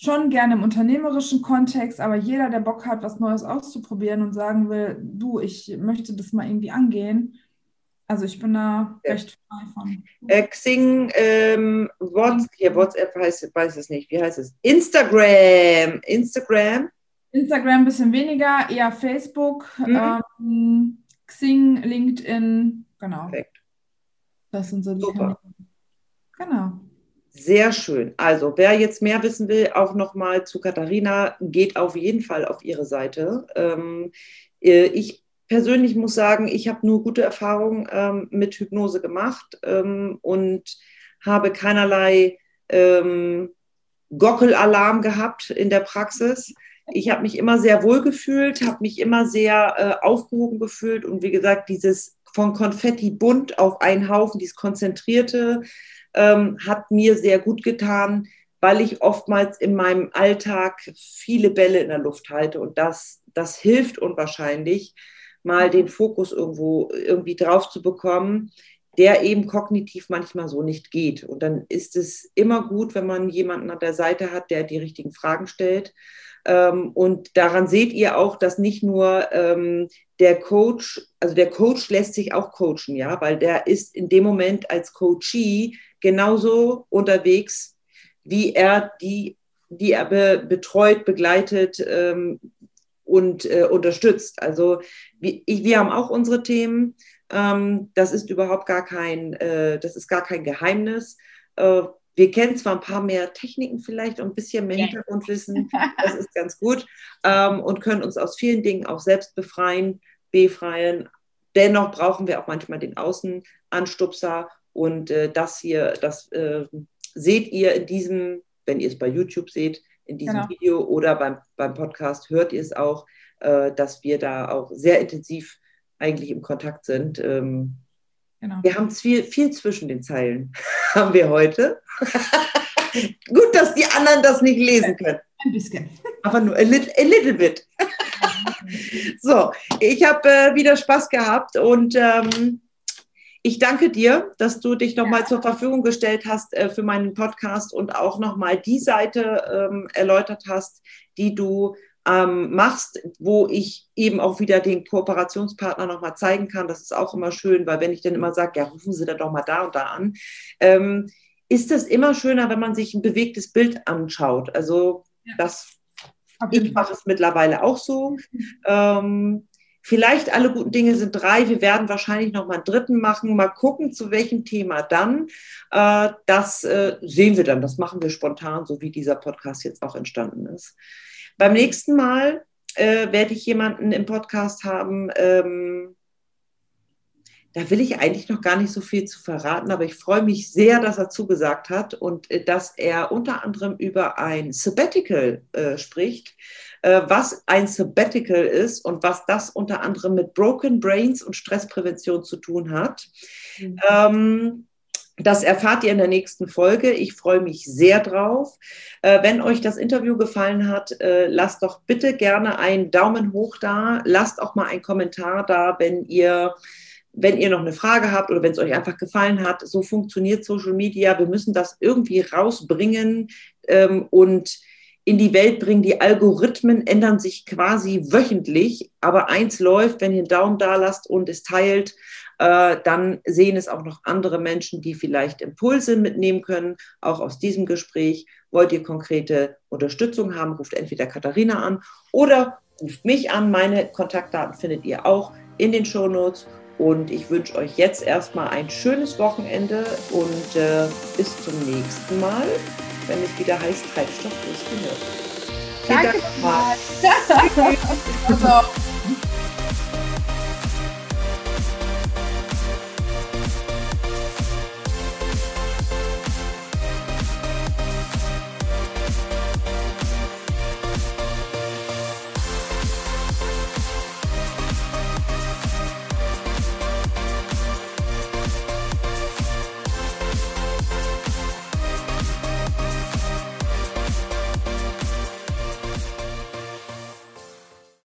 schon gerne im unternehmerischen Kontext, aber jeder, der Bock hat, was Neues auszuprobieren und sagen will, du, ich möchte das mal irgendwie angehen. Also ich bin da ja. recht frei von. Äh, Xing, ähm, WhatsApp, hier, WhatsApp heißt, weiß es nicht, wie heißt es? Instagram, Instagram. Instagram ein bisschen weniger, eher Facebook, mhm. ähm, Xing, LinkedIn, genau. Perfekt. Das sind so die Super. Genau. Sehr schön. Also, wer jetzt mehr wissen will, auch nochmal zu Katharina, geht auf jeden Fall auf ihre Seite. Ähm, äh, ich persönlich muss sagen, ich habe nur gute Erfahrungen ähm, mit Hypnose gemacht ähm, und habe keinerlei ähm, Gockelalarm gehabt in der Praxis. Ich habe mich immer sehr wohl gefühlt, habe mich immer sehr äh, aufgehoben gefühlt und wie gesagt, dieses von Konfetti bunt auf einen Haufen, dieses konzentrierte, ähm, hat mir sehr gut getan, weil ich oftmals in meinem Alltag viele Bälle in der Luft halte und das, das hilft unwahrscheinlich, mal den Fokus irgendwo irgendwie drauf zu bekommen, der eben kognitiv manchmal so nicht geht. Und dann ist es immer gut, wenn man jemanden an der Seite hat, der die richtigen Fragen stellt. Ähm, und daran seht ihr auch, dass nicht nur ähm, der Coach, also der Coach lässt sich auch coachen, ja, weil der ist in dem Moment als Coachee genauso unterwegs, wie er die, die er be betreut, begleitet ähm, und äh, unterstützt. Also wir, haben auch unsere Themen. Ähm, das ist überhaupt gar kein, äh, das ist gar kein Geheimnis. Äh, wir kennen zwar ein paar mehr Techniken vielleicht und ein bisschen mehr Hintergrundwissen, das ist ganz gut, ähm, und können uns aus vielen Dingen auch selbst befreien, befreien. Dennoch brauchen wir auch manchmal den Außenanstupser und äh, das hier, das äh, seht ihr in diesem, wenn ihr es bei YouTube seht, in diesem genau. Video oder beim, beim Podcast hört ihr es auch, äh, dass wir da auch sehr intensiv eigentlich im Kontakt sind. Ähm, genau. Wir haben viel, viel zwischen den Zeilen, haben wir heute. Gut, dass die anderen das nicht lesen können. Ein bisschen. Aber nur a little, a little bit. so, ich habe äh, wieder Spaß gehabt und ähm, ich danke dir, dass du dich nochmal ja. zur Verfügung gestellt hast äh, für meinen Podcast und auch nochmal die Seite ähm, erläutert hast, die du ähm, machst, wo ich eben auch wieder den Kooperationspartner nochmal zeigen kann. Das ist auch immer schön, weil wenn ich dann immer sage, ja, rufen Sie da doch mal da und da an, ähm, ist es immer schöner, wenn man sich ein bewegtes Bild anschaut. Also ja. das, ich mache es mittlerweile auch so. Ähm, Vielleicht alle guten Dinge sind drei. Wir werden wahrscheinlich noch mal einen dritten machen. Mal gucken, zu welchem Thema dann. Äh, das äh, sehen wir dann. Das machen wir spontan, so wie dieser Podcast jetzt auch entstanden ist. Beim nächsten Mal äh, werde ich jemanden im Podcast haben. Ähm, da will ich eigentlich noch gar nicht so viel zu verraten, aber ich freue mich sehr, dass er zugesagt hat und äh, dass er unter anderem über ein Sabbatical äh, spricht äh, was ein Sabbatical ist und was das unter anderem mit Broken Brains und Stressprävention zu tun hat. Mhm. Ähm, das erfahrt ihr in der nächsten Folge. Ich freue mich sehr drauf. Äh, wenn euch das Interview gefallen hat, äh, lasst doch bitte gerne einen Daumen hoch da. Lasst auch mal einen Kommentar da, wenn ihr, wenn ihr noch eine Frage habt oder wenn es euch einfach gefallen hat. So funktioniert Social Media. Wir müssen das irgendwie rausbringen ähm, und in die Welt bringen. Die Algorithmen ändern sich quasi wöchentlich, aber eins läuft, wenn ihr einen Daumen da lasst und es teilt, dann sehen es auch noch andere Menschen, die vielleicht Impulse mitnehmen können, auch aus diesem Gespräch. Wollt ihr konkrete Unterstützung haben, ruft entweder Katharina an oder ruft mich an. Meine Kontaktdaten findet ihr auch in den Show Notes. Und ich wünsche euch jetzt erstmal ein schönes Wochenende und äh, bis zum nächsten Mal wenn es wieder heißt Treibstoff die Nürnberg. Danke nochmal.